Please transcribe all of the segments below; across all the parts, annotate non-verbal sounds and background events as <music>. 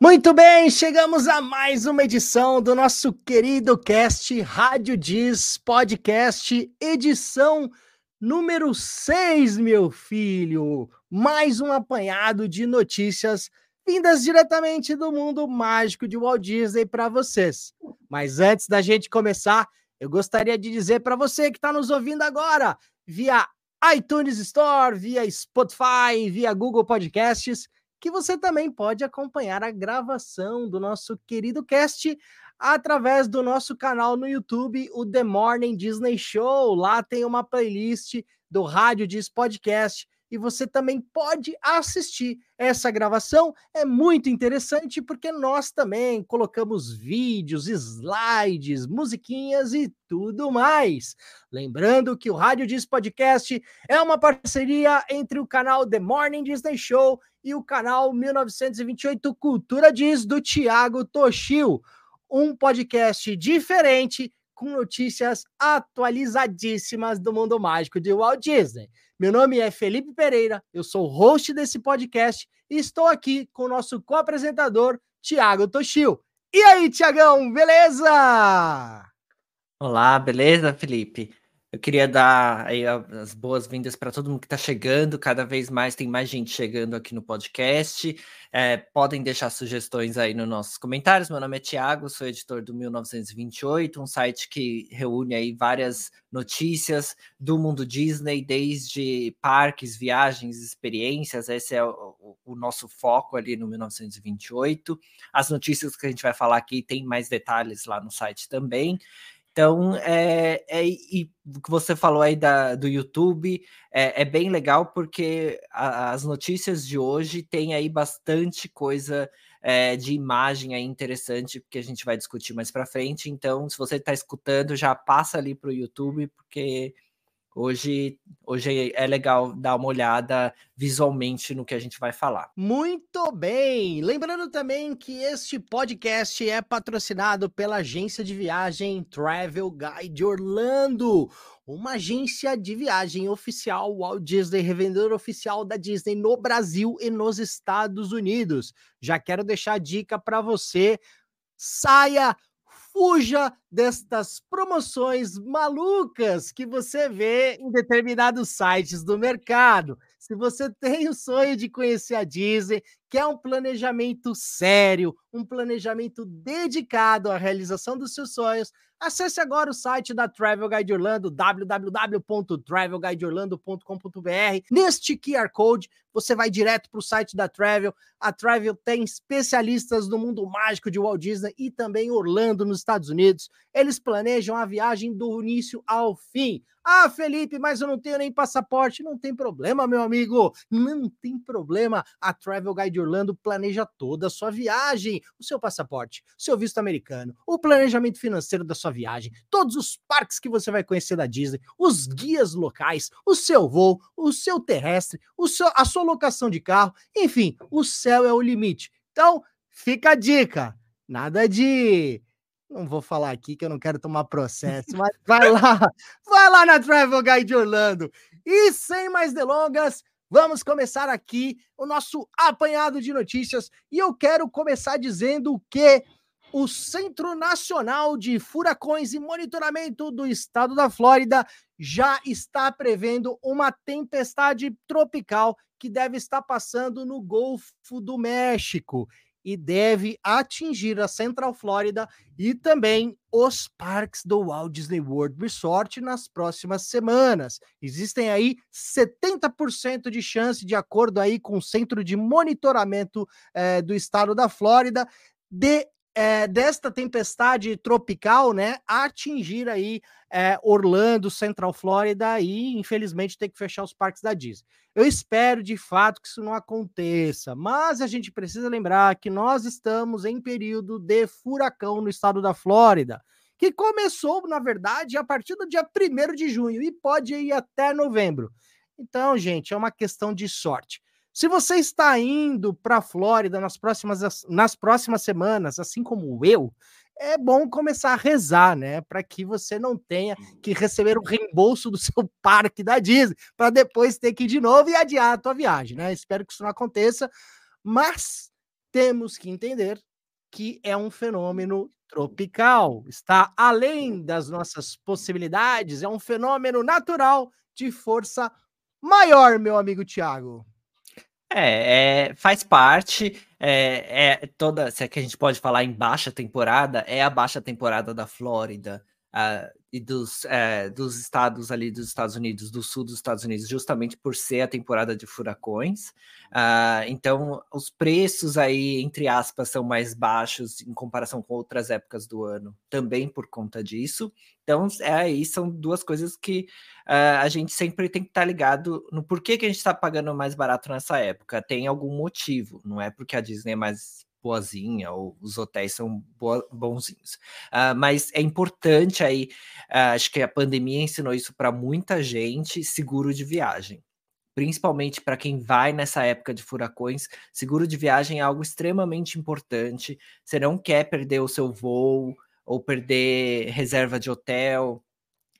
Muito bem, chegamos a mais uma edição do nosso querido cast Rádio Diz Podcast, edição número 6, meu filho. Mais um apanhado de notícias vindas diretamente do mundo mágico de Walt Disney para vocês. Mas antes da gente começar, eu gostaria de dizer para você que está nos ouvindo agora via iTunes Store, via Spotify, via Google Podcasts que você também pode acompanhar a gravação do nosso querido cast através do nosso canal no YouTube, o The Morning Disney Show. Lá tem uma playlist do Rádio Diz Podcast e você também pode assistir essa gravação. É muito interessante porque nós também colocamos vídeos, slides, musiquinhas e tudo mais. Lembrando que o Rádio Diz Podcast é uma parceria entre o canal The Morning Disney Show e o canal 1928 Cultura Diz do Tiago Toshio. Um podcast diferente com notícias atualizadíssimas do mundo mágico de Walt Disney. Meu nome é Felipe Pereira, eu sou host desse podcast e estou aqui com o nosso co-apresentador, Tiago Toshio. E aí, Tiagão, beleza? Olá, beleza, Felipe? Eu queria dar aí as boas-vindas para todo mundo que está chegando. Cada vez mais tem mais gente chegando aqui no podcast. É, podem deixar sugestões aí nos nossos comentários. Meu nome é Tiago, sou editor do 1928, um site que reúne aí várias notícias do mundo Disney, desde parques, viagens, experiências. Esse é o, o nosso foco ali no 1928. As notícias que a gente vai falar aqui tem mais detalhes lá no site também. Então, é, é, e o que você falou aí da, do YouTube é, é bem legal porque a, as notícias de hoje tem aí bastante coisa é, de imagem aí interessante que a gente vai discutir mais para frente. Então, se você está escutando, já passa ali para o YouTube, porque Hoje, hoje é legal dar uma olhada visualmente no que a gente vai falar. Muito bem! Lembrando também que este podcast é patrocinado pela agência de viagem Travel Guide Orlando, uma agência de viagem oficial Walt Disney, revendedor oficial da Disney no Brasil e nos Estados Unidos. Já quero deixar a dica para você. Saia fuja destas promoções malucas que você vê em determinados sites do mercado. Se você tem o sonho de conhecer a Disney, quer um planejamento sério, um planejamento dedicado à realização dos seus sonhos, acesse agora o site da Travel Guide Orlando, www.travelguideorlando.com.br. Neste QR Code, você vai direto para o site da Travel. A Travel tem especialistas no mundo mágico de Walt Disney e também Orlando, nos Estados Unidos. Eles planejam a viagem do início ao fim. Ah, Felipe, mas eu não tenho nem passaporte. Não tem problema, meu amigo. Não tem problema. A Travel Guide Orlando planeja toda a sua viagem, o seu passaporte, o seu visto americano, o planejamento financeiro da sua viagem, todos os parques que você vai conhecer da Disney, os guias locais, o seu voo, o seu terrestre, o seu, a sua locação de carro, enfim, o céu é o limite. Então, fica a dica. Nada de não vou falar aqui que eu não quero tomar processo, mas <laughs> vai lá, vai lá na Travel Guide Orlando. E sem mais delongas, vamos começar aqui o nosso apanhado de notícias. E eu quero começar dizendo que o Centro Nacional de Furacões e Monitoramento do Estado da Flórida já está prevendo uma tempestade tropical que deve estar passando no Golfo do México e deve atingir a Central Flórida e também os parques do Walt Disney World Resort nas próximas semanas. Existem aí 70% de chance, de acordo aí com o Centro de Monitoramento eh, do Estado da Flórida, de é, desta tempestade tropical, né, atingir aí é, Orlando, Central Flórida e, infelizmente, ter que fechar os parques da Disney. Eu espero de fato que isso não aconteça, mas a gente precisa lembrar que nós estamos em período de furacão no estado da Flórida, que começou, na verdade, a partir do dia 1 de junho e pode ir até novembro. Então, gente, é uma questão de sorte. Se você está indo para a Flórida nas próximas, nas próximas semanas, assim como eu, é bom começar a rezar, né? Para que você não tenha que receber o reembolso do <laughs> seu parque da Disney, para depois ter que ir de novo e adiar a tua viagem, né? Espero que isso não aconteça, mas temos que entender que é um fenômeno tropical, está além das nossas possibilidades, é um fenômeno natural de força maior, meu amigo Tiago. É, é, faz parte, é, é, toda, se é que a gente pode falar em baixa temporada, é a baixa temporada da Flórida, uh, e dos, é, dos estados ali dos Estados Unidos, do sul dos Estados Unidos, justamente por ser a temporada de furacões. Uh, então, os preços aí, entre aspas, são mais baixos em comparação com outras épocas do ano, também por conta disso. Então, é aí são duas coisas que uh, a gente sempre tem que estar tá ligado no porquê que a gente está pagando mais barato nessa época. Tem algum motivo, não é porque a Disney é mais boazinha, ou os hotéis são boa, bonzinhos. Uh, mas é importante aí, uh, acho que a pandemia ensinou isso para muita gente, seguro de viagem. Principalmente para quem vai nessa época de furacões, seguro de viagem é algo extremamente importante. Você não quer perder o seu voo ou perder reserva de hotel,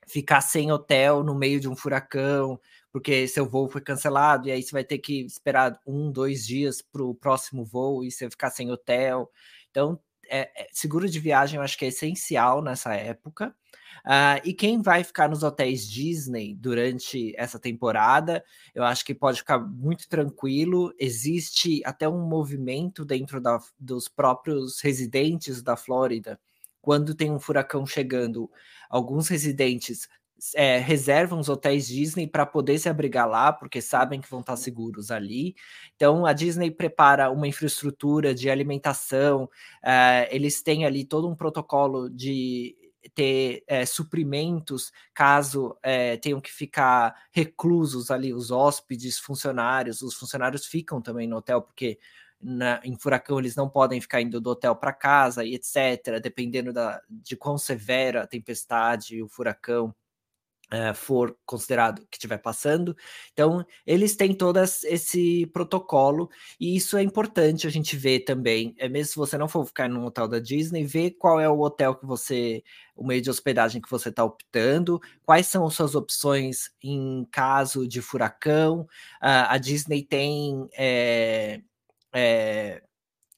ficar sem hotel no meio de um furacão, porque seu voo foi cancelado, e aí você vai ter que esperar um, dois dias para o próximo voo e você ficar sem hotel. Então, é, é, seguro de viagem eu acho que é essencial nessa época. Uh, e quem vai ficar nos hotéis Disney durante essa temporada, eu acho que pode ficar muito tranquilo. Existe até um movimento dentro da, dos próprios residentes da Flórida. Quando tem um furacão chegando, alguns residentes é, reservam os hotéis Disney para poder se abrigar lá, porque sabem que vão estar seguros ali. Então, a Disney prepara uma infraestrutura de alimentação, é, eles têm ali todo um protocolo de ter é, suprimentos caso é, tenham que ficar reclusos ali, os hóspedes, funcionários, os funcionários ficam também no hotel, porque na, em furacão eles não podem ficar indo do hotel para casa e etc., dependendo da, de quão severa a tempestade, o furacão uh, for considerado que estiver passando. Então, eles têm todo esse protocolo, e isso é importante a gente ver também. É mesmo se você não for ficar num hotel da Disney, ver qual é o hotel que você, o meio de hospedagem que você está optando, quais são as suas opções em caso de furacão. Uh, a Disney tem. É, é,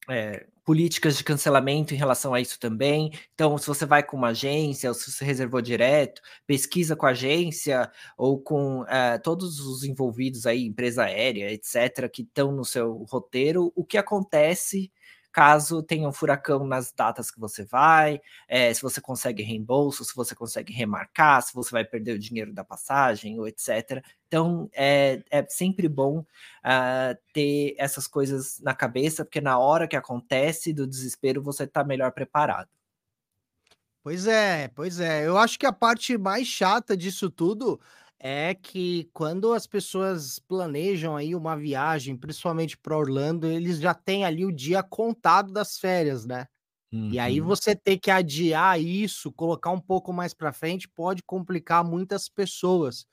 é, políticas de cancelamento em relação a isso também. Então, se você vai com uma agência, ou se você reservou direto, pesquisa com a agência ou com uh, todos os envolvidos aí, empresa aérea, etc., que estão no seu roteiro, o que acontece caso tenha um furacão nas datas que você vai, é, se você consegue reembolso, se você consegue remarcar, se você vai perder o dinheiro da passagem, ou etc. Então é, é sempre bom uh, ter essas coisas na cabeça, porque na hora que acontece do desespero você está melhor preparado. Pois é, pois é. Eu acho que a parte mais chata disso tudo é que quando as pessoas planejam aí uma viagem, principalmente para Orlando, eles já têm ali o dia contado das férias, né? Uhum. E aí uhum. você ter que adiar isso, colocar um pouco mais para frente, pode complicar muitas pessoas,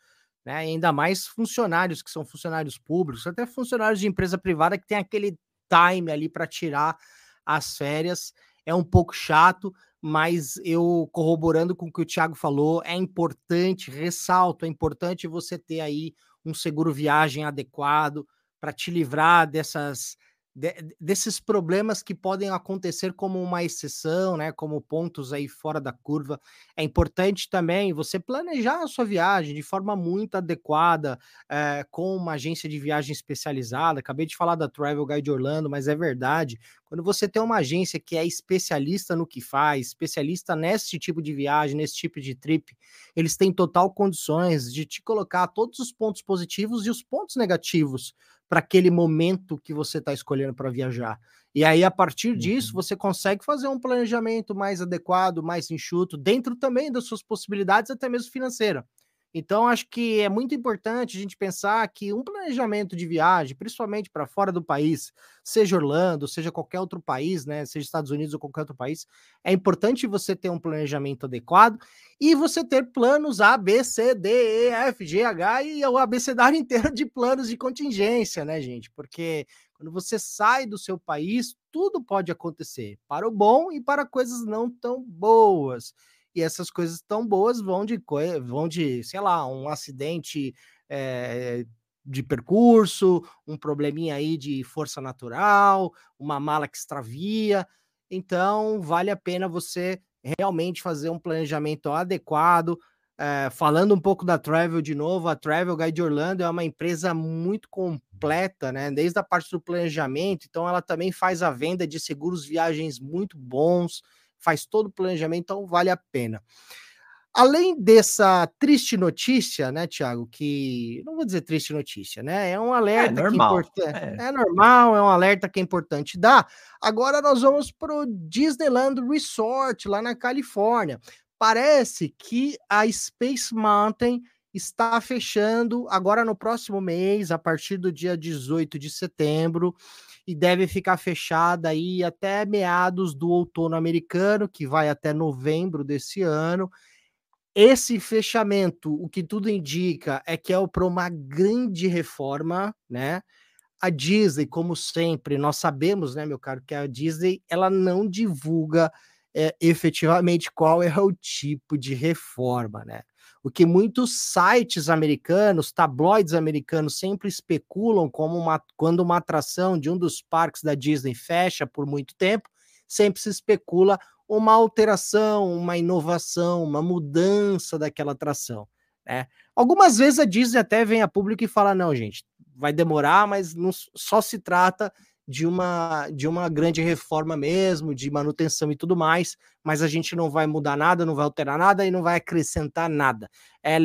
né? Ainda mais funcionários que são funcionários públicos, até funcionários de empresa privada que tem aquele time ali para tirar as férias. É um pouco chato, mas eu corroborando com o que o Thiago falou, é importante, ressalto, é importante você ter aí um seguro viagem adequado para te livrar dessas de, desses problemas que podem acontecer como uma exceção, né, como pontos aí fora da curva. É importante também você planejar a sua viagem de forma muito adequada, é, com uma agência de viagem especializada. Acabei de falar da Travel Guide Orlando, mas é verdade. Quando você tem uma agência que é especialista no que faz, especialista nesse tipo de viagem, nesse tipo de trip, eles têm total condições de te colocar todos os pontos positivos e os pontos negativos para aquele momento que você está escolhendo para viajar. E aí, a partir disso, uhum. você consegue fazer um planejamento mais adequado, mais enxuto, dentro também das suas possibilidades, até mesmo financeira. Então, acho que é muito importante a gente pensar que um planejamento de viagem, principalmente para fora do país, seja Orlando, seja qualquer outro país, né, seja Estados Unidos ou qualquer outro país, é importante você ter um planejamento adequado e você ter planos A, B, C, D, E, F, G, H e o abecedário <laughs> inteiro de planos de contingência, né, gente? Porque quando você sai do seu país, tudo pode acontecer, para o bom e para coisas não tão boas e essas coisas tão boas vão de, vão de sei lá, um acidente é, de percurso, um probleminha aí de força natural, uma mala que extravia. Então, vale a pena você realmente fazer um planejamento adequado. É, falando um pouco da Travel de novo, a Travel Guide Orlando é uma empresa muito completa, né? Desde a parte do planejamento, então ela também faz a venda de seguros viagens muito bons, faz todo o planejamento, então vale a pena. Além dessa triste notícia, né, Tiago, que não vou dizer triste notícia, né? É um é alerta é normal. que é, é. é normal, é um alerta que é importante dar. Agora nós vamos para o Disneyland Resort lá na Califórnia. Parece que a Space Mountain está fechando agora no próximo mês, a partir do dia 18 de setembro, e deve ficar fechada aí até meados do outono americano, que vai até novembro desse ano. Esse fechamento, o que tudo indica é que é para uma grande reforma, né? A Disney, como sempre, nós sabemos, né, meu caro, que a Disney ela não divulga é, efetivamente qual é o tipo de reforma, né? O que muitos sites americanos, tabloides americanos sempre especulam como uma, quando uma atração de um dos parques da Disney fecha por muito tempo, sempre se especula uma alteração, uma inovação, uma mudança daquela atração. Né? Algumas vezes a Disney até vem a público e fala: não, gente, vai demorar, mas não, só se trata de uma, de uma grande reforma mesmo, de manutenção e tudo mais, mas a gente não vai mudar nada, não vai alterar nada e não vai acrescentar nada. É,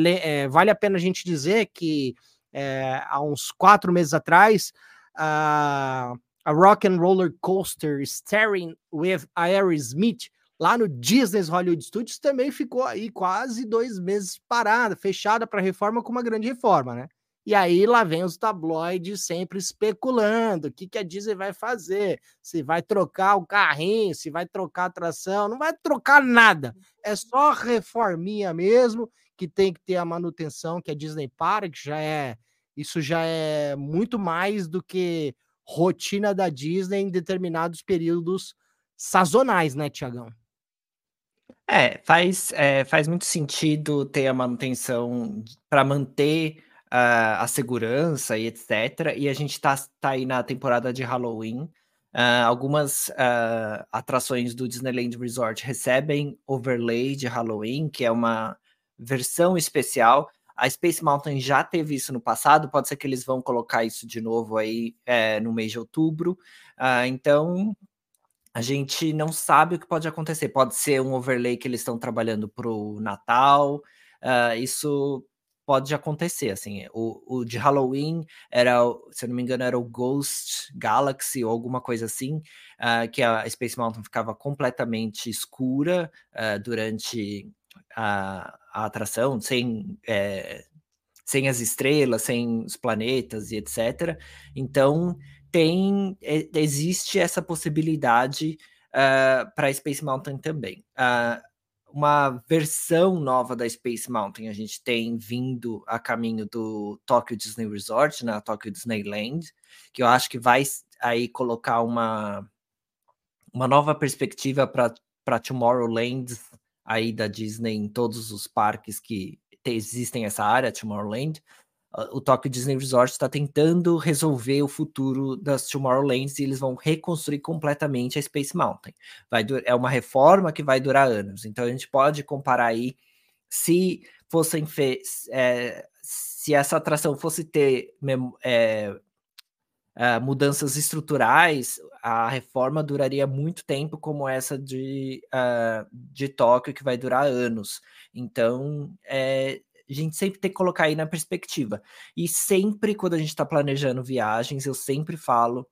é vale a pena a gente dizer que é, há uns quatro meses atrás, a, a Rock and Roller Coaster Staring with Aerosmith, lá no Disney's Hollywood Studios, também ficou aí quase dois meses parada, fechada para reforma com uma grande reforma, né? E aí lá vem os tabloides sempre especulando o que, que a Disney vai fazer, se vai trocar o carrinho, se vai trocar a tração, não vai trocar nada. É só reforminha mesmo, que tem que ter a manutenção que a Disney para, que já é isso já é muito mais do que rotina da Disney em determinados períodos sazonais, né, Tiagão? É, faz, é, faz muito sentido ter a manutenção para manter uh, a segurança e etc. E a gente está tá aí na temporada de Halloween. Uh, algumas uh, atrações do Disneyland Resort recebem overlay de Halloween, que é uma versão especial. A Space Mountain já teve isso no passado, pode ser que eles vão colocar isso de novo aí é, no mês de outubro. Uh, então, a gente não sabe o que pode acontecer. Pode ser um overlay que eles estão trabalhando para o Natal. Isso pode acontecer, assim, o, o de Halloween era, se eu não me engano, era o Ghost Galaxy ou alguma coisa assim, uh, que a Space Mountain ficava completamente escura uh, durante a, a, atração, sem, é, sem as estrelas, sem os planetas e etc. Então, tem, existe essa possibilidade uh, para Space Mountain também. Uh, uma versão nova da Space Mountain. A gente tem vindo a caminho do Tokyo Disney Resort, na né, Tokyo Disneyland, que eu acho que vai aí colocar uma, uma nova perspectiva para Tomorrowland aí da Disney em todos os parques que existem essa área, Tomorrowland o Tokyo Disney Resort está tentando resolver o futuro das Tomorrowlands e eles vão reconstruir completamente a Space Mountain. Vai é uma reforma que vai durar anos. Então a gente pode comparar aí se fossem é, se essa atração fosse ter é, é, mudanças estruturais, a reforma duraria muito tempo, como essa de, uh, de Tóquio, que vai durar anos. Então, é, a gente sempre tem que colocar aí na perspectiva. E sempre, quando a gente está planejando viagens, eu sempre falo.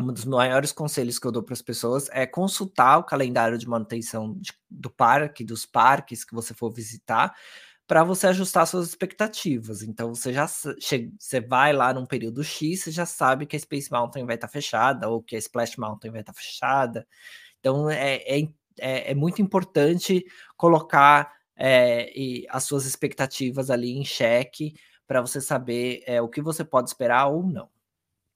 Um dos maiores conselhos que eu dou para as pessoas é consultar o calendário de manutenção de, do parque, dos parques que você for visitar, para você ajustar suas expectativas. Então você já você vai lá num período X, você já sabe que a Space Mountain vai estar tá fechada ou que a Splash Mountain vai estar tá fechada. Então é, é, é, é muito importante colocar é, e as suas expectativas ali em xeque para você saber é, o que você pode esperar ou não.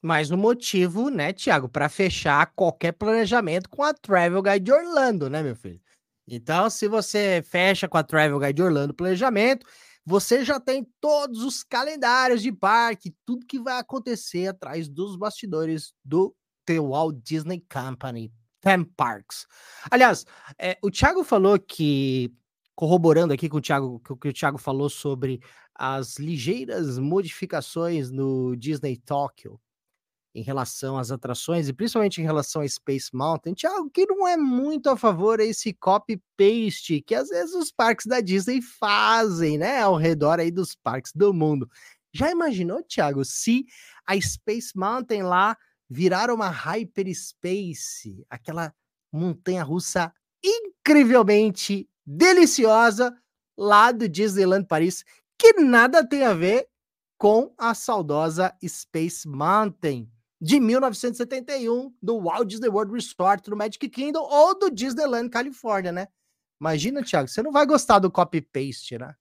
Mais um motivo, né, Tiago, para fechar qualquer planejamento com a Travel Guide Orlando, né, meu filho? Então, se você fecha com a Travel Guide Orlando planejamento, você já tem todos os calendários de parque, tudo que vai acontecer atrás dos bastidores do The Walt Disney Company, Theme Parks. Aliás, é, o Thiago falou que, corroborando aqui com o Thiago, que, que o Thiago falou sobre as ligeiras modificações no Disney Tokyo, em relação às atrações e principalmente em relação a Space Mountain, Thiago, que não é muito a favor esse copy-paste que às vezes os parques da Disney fazem, né, ao redor aí dos parques do mundo. Já imaginou, Thiago, se a Space Mountain lá virar uma Hyperspace, aquela montanha russa incrivelmente deliciosa lá do Disneyland Paris, que nada tem a ver com a saudosa Space Mountain de 1971 do Walt Disney World Resort no Magic Kingdom ou do Disneyland Califórnia, né? Imagina, Thiago, você não vai gostar do copy-paste, né?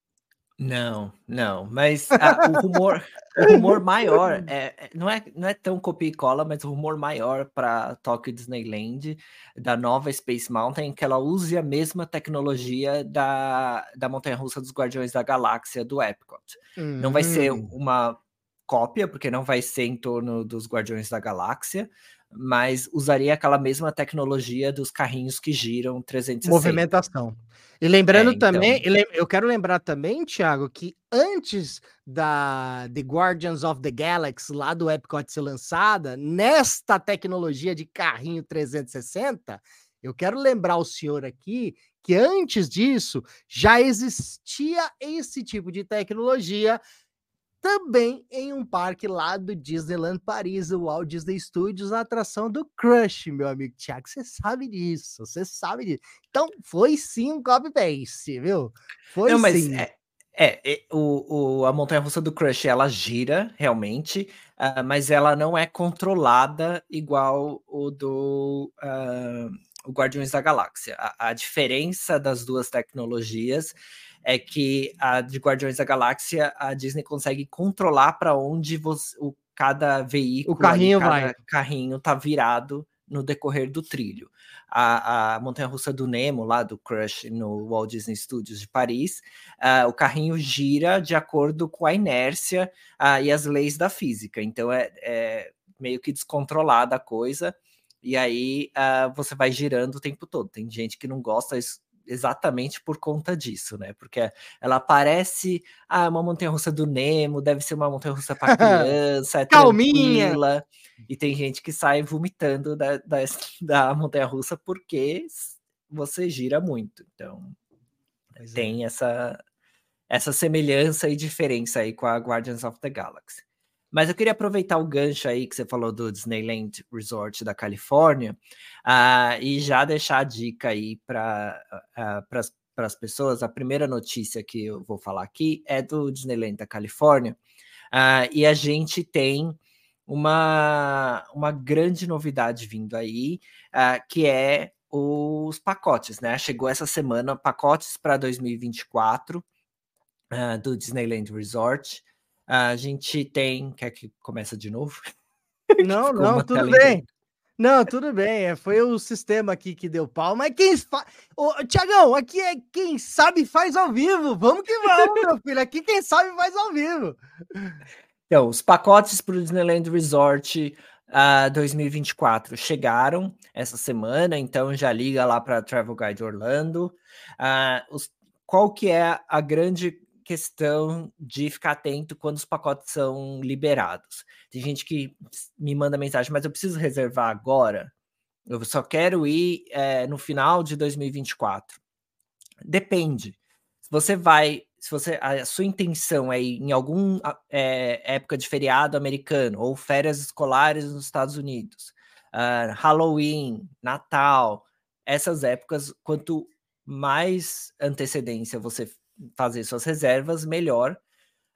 Não, não, mas o rumor, o rumor maior <laughs> é, é, não, é, não é tão copia e cola, mas o rumor maior para Tokyo Disneyland da nova Space Mountain é que ela use a mesma tecnologia da, da Montanha Russa dos Guardiões da Galáxia do Epcot. Hum. Não vai ser hum. uma cópia, porque não vai ser em torno dos Guardiões da Galáxia, mas usaria aquela mesma tecnologia dos carrinhos que giram 360. Movimentação. E lembrando é, então... também, eu quero lembrar também, Thiago, que antes da The Guardians of the Galaxy lá do Epcot ser lançada, nesta tecnologia de carrinho 360, eu quero lembrar o senhor aqui que antes disso já existia esse tipo de tecnologia também em um parque lá do Disneyland Paris, o Walt Disney Studios, a atração do Crush, meu amigo Thiago. Você sabe disso, você sabe disso. Então, foi sim um copy-paste, viu? Foi Não, mas sim. É... É, o, o, a montanha russa do Crush ela gira realmente, uh, mas ela não é controlada igual o do uh, o Guardiões da Galáxia. A, a, diferença das duas tecnologias é que a de Guardiões da Galáxia, a Disney consegue controlar para onde você, o, cada veículo, o carrinho ali, vai. carrinho tá virado no decorrer do trilho. A, a montanha russa do Nemo, lá do Crush, no Walt Disney Studios de Paris, uh, o carrinho gira de acordo com a inércia uh, e as leis da física. Então é, é meio que descontrolada a coisa. E aí uh, você vai girando o tempo todo. Tem gente que não gosta, exatamente por conta disso, né? Porque ela parece ah, uma montanha-russa do Nemo, deve ser uma montanha-russa para <laughs> criança, é Calminha. tranquila. E tem gente que sai vomitando da, da, <laughs> da montanha-russa porque você gira muito. Então, pois tem é. essa, essa semelhança e diferença aí com a Guardians of the Galaxy. Mas eu queria aproveitar o gancho aí que você falou do Disneyland Resort da Califórnia uh, e já deixar a dica aí para uh, para as pessoas. A primeira notícia que eu vou falar aqui é do Disneyland da Califórnia uh, e a gente tem uma, uma grande novidade vindo aí, que é os pacotes, né? Chegou essa semana pacotes para 2024 do Disneyland Resort. A gente tem. Quer que começa de novo? <laughs> Não, não, tudo bem. Não, tudo bem. É, foi o sistema aqui que deu pau. Mas quem faz. Tiagão, aqui é quem sabe faz ao vivo. Vamos que vamos, meu <laughs> filho. Aqui quem sabe faz ao vivo. Então, os pacotes para o Disneyland Resort uh, 2024 chegaram essa semana, então já liga lá para Travel Guide Orlando. Uh, os, qual que é a grande questão de ficar atento quando os pacotes são liberados. Tem gente que me manda mensagem, mas eu preciso reservar agora. Eu só quero ir é, no final de 2024. Depende. Se você vai, se você a sua intenção é ir em algum é, época de feriado americano ou férias escolares nos Estados Unidos, uh, Halloween, Natal, essas épocas, quanto mais antecedência você fazer suas reservas, melhor,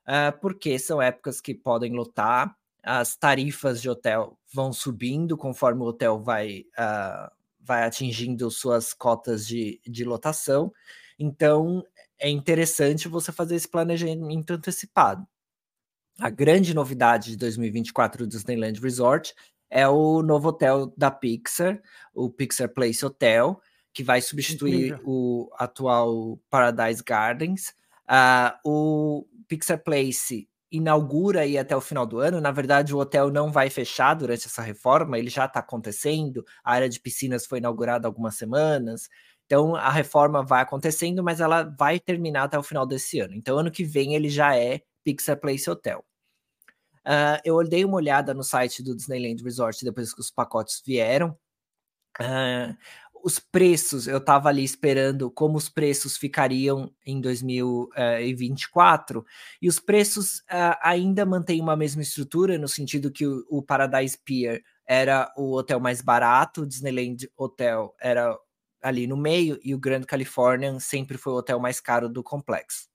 uh, porque são épocas que podem lotar, as tarifas de hotel vão subindo conforme o hotel vai, uh, vai atingindo suas cotas de, de lotação. Então, é interessante você fazer esse planejamento antecipado. A grande novidade de 2024 do Disneyland Resort é o novo hotel da Pixar, o Pixar Place Hotel, que vai substituir Incrível. o atual Paradise Gardens. Uh, o Pixar Place inaugura aí até o final do ano. Na verdade, o hotel não vai fechar durante essa reforma, ele já está acontecendo. A área de piscinas foi inaugurada há algumas semanas. Então, a reforma vai acontecendo, mas ela vai terminar até o final desse ano. Então, ano que vem ele já é Pixar Place Hotel. Uh, eu dei uma olhada no site do Disneyland Resort depois que os pacotes vieram. Uh, os preços, eu estava ali esperando como os preços ficariam em 2024, e os preços uh, ainda mantêm uma mesma estrutura, no sentido que o, o, Paradise Pier era o hotel mais barato, o Disneyland Hotel era ali no meio, e o Grand Californian sempre foi o hotel mais caro do complexo.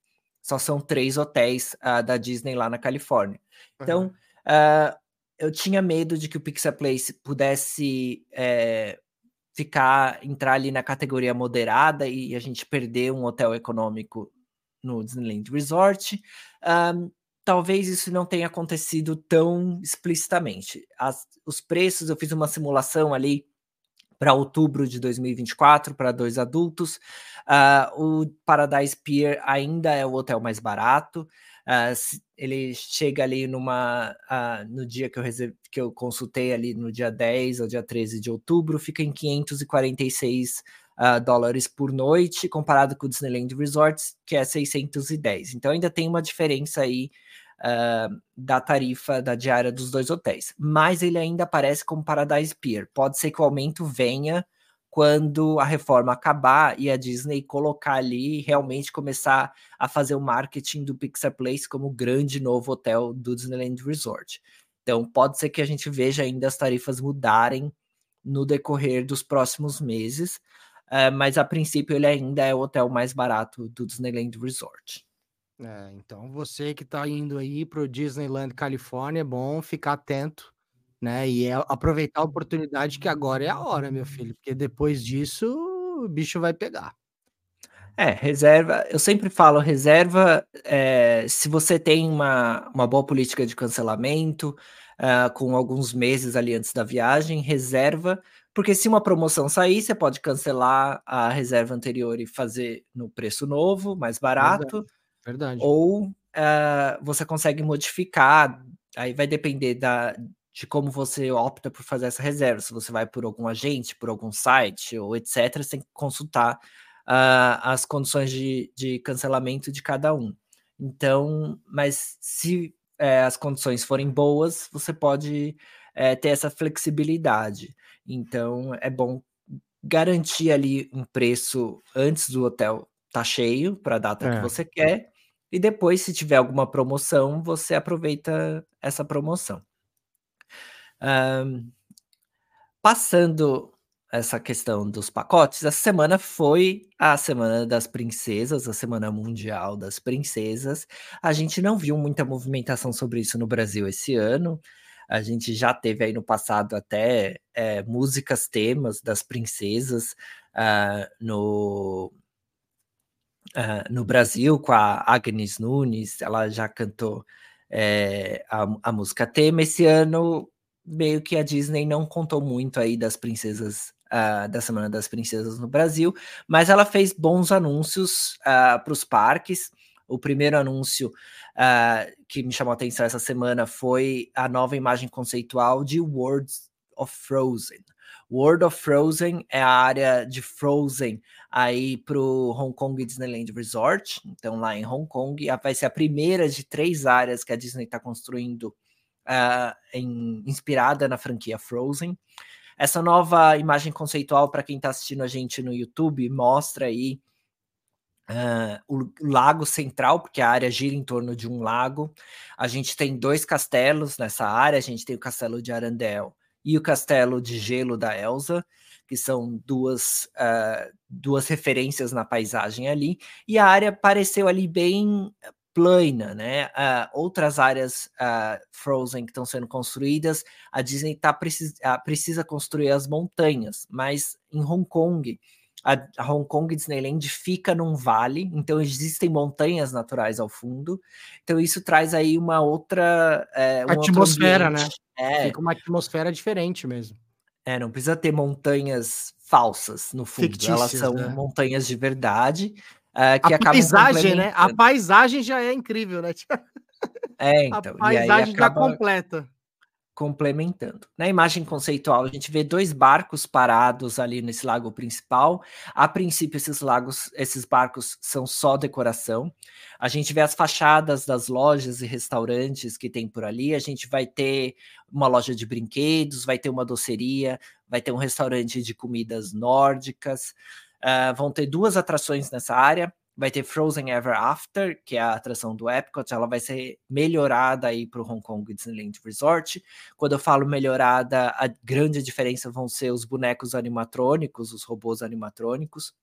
Só são três hotéis uh, da Disney lá na Califórnia. Então, uh, eu tinha medo de que o Pixar Place pudesse é, ficar entrar ali na categoria moderada e a gente perder um hotel econômico no Disneyland Resort. Um, talvez isso não tenha acontecido tão explicitamente. As, os preços, eu fiz uma simulação ali para outubro de 2024 para dois adultos. Uh, o Paradise Pier ainda é o hotel mais barato. Uh, ele chega ali numa uh, no dia que eu, que eu consultei ali no dia 10 ou dia 13 de outubro, fica em 546 uh, dólares por noite, comparado com o Disneyland Resorts, que é 610. Então ainda tem uma diferença aí uh, da tarifa da diária dos dois hotéis. Mas ele ainda aparece como Paradise Pier. Pode ser que o aumento venha quando a reforma acabar e a Disney colocar ali realmente começar a fazer o marketing do Pixar Place como grande novo hotel do Disneyland Resort. Então pode ser que a gente veja ainda as tarifas mudarem no decorrer dos próximos meses, uh, mas a princípio ele ainda é o hotel mais barato do Disneyland Resort. É, então você que está indo aí para o Disneyland Califórnia, é bom ficar atento né? E é aproveitar a oportunidade que agora é a hora, meu filho, porque depois disso o bicho vai pegar. É, reserva, eu sempre falo, reserva, é, se você tem uma, uma boa política de cancelamento, uh, com alguns meses ali antes da viagem, reserva, porque se uma promoção sair, você pode cancelar a reserva anterior e fazer no preço novo, mais barato. Verdade. verdade. Ou uh, você consegue modificar, aí vai depender da, de como você opta por fazer essa reserva. Se você vai por algum agente, por algum site ou etc., você tem que consultar uh, as condições de, de, cancelamento de cada um. Então, mas se é, as condições forem boas, você pode é, ter essa flexibilidade. Então, é bom garantir ali um preço antes do hotel estar tá cheio para a data é. que você quer. E depois, se tiver alguma promoção, você aproveita essa promoção. Um, passando essa questão dos pacotes, essa semana foi a Semana das Princesas, a Semana Mundial das Princesas. A gente não viu muita movimentação sobre isso no Brasil esse ano. A gente já teve aí no passado até é, músicas temas das princesas uh, no, uh, no Brasil, com a Agnes Nunes, ela já cantou é, a, a música tema. Esse ano meio que a Disney não contou muito aí das princesas uh, da Semana das Princesas no Brasil, mas ela fez bons anúncios uh, para os parques. O primeiro anúncio uh, que me chamou a atenção essa semana foi a nova imagem conceitual de Worlds of Frozen. World of Frozen é a área de Frozen aí para o Hong Kong Disneyland Resort. Então, lá em Hong Kong, vai ser a primeira de três áreas que a Disney está construindo uh, em, inspirada na franquia Frozen. Essa nova imagem conceitual, para quem está assistindo a gente no YouTube, mostra aí uh, o lago central, porque a área gira em torno de um lago. A gente tem dois castelos nessa área, a gente tem o castelo de Arandel e o castelo de gelo da Elsa, que são duas, uh, duas referências na paisagem ali, e a área pareceu ali bem plana, né? Uh, outras áreas uh, Frozen que estão sendo construídas, a Disney tá precis uh, precisa construir as montanhas, mas em Hong Kong, a, a, Hong Kong Disneyland fica num vale, então existem montanhas naturais ao fundo, então isso traz aí uma outra é, um atmosfera, né? É. Fica uma atmosfera diferente mesmo. É, não precisa ter montanhas falsas no fundo, Fictícias, elas são né? montanhas de verdade. Uh, que a paisagem, né? A paisagem já é incrível, né? <laughs> É, então. A paisagem já completa complementando. Na imagem conceitual, a gente vê dois barcos parados ali nesse lago principal. A princípio, esses lagos, esses barcos são só decoração. A gente vê as fachadas das lojas e restaurantes que tem por ali. A gente vai ter uma loja de brinquedos, vai ter uma doceria, vai ter um restaurante de comidas nórdicas. Uh, vão ter duas atrações nessa área vai ter Frozen Ever After, que é a atração do Epcot, ela vai ser melhorada aí para o Hong Kong Disneyland Resort. Quando eu falo melhorada, a grande diferença vão ser os bonecos animatrônicos, os robôs animatrônicos.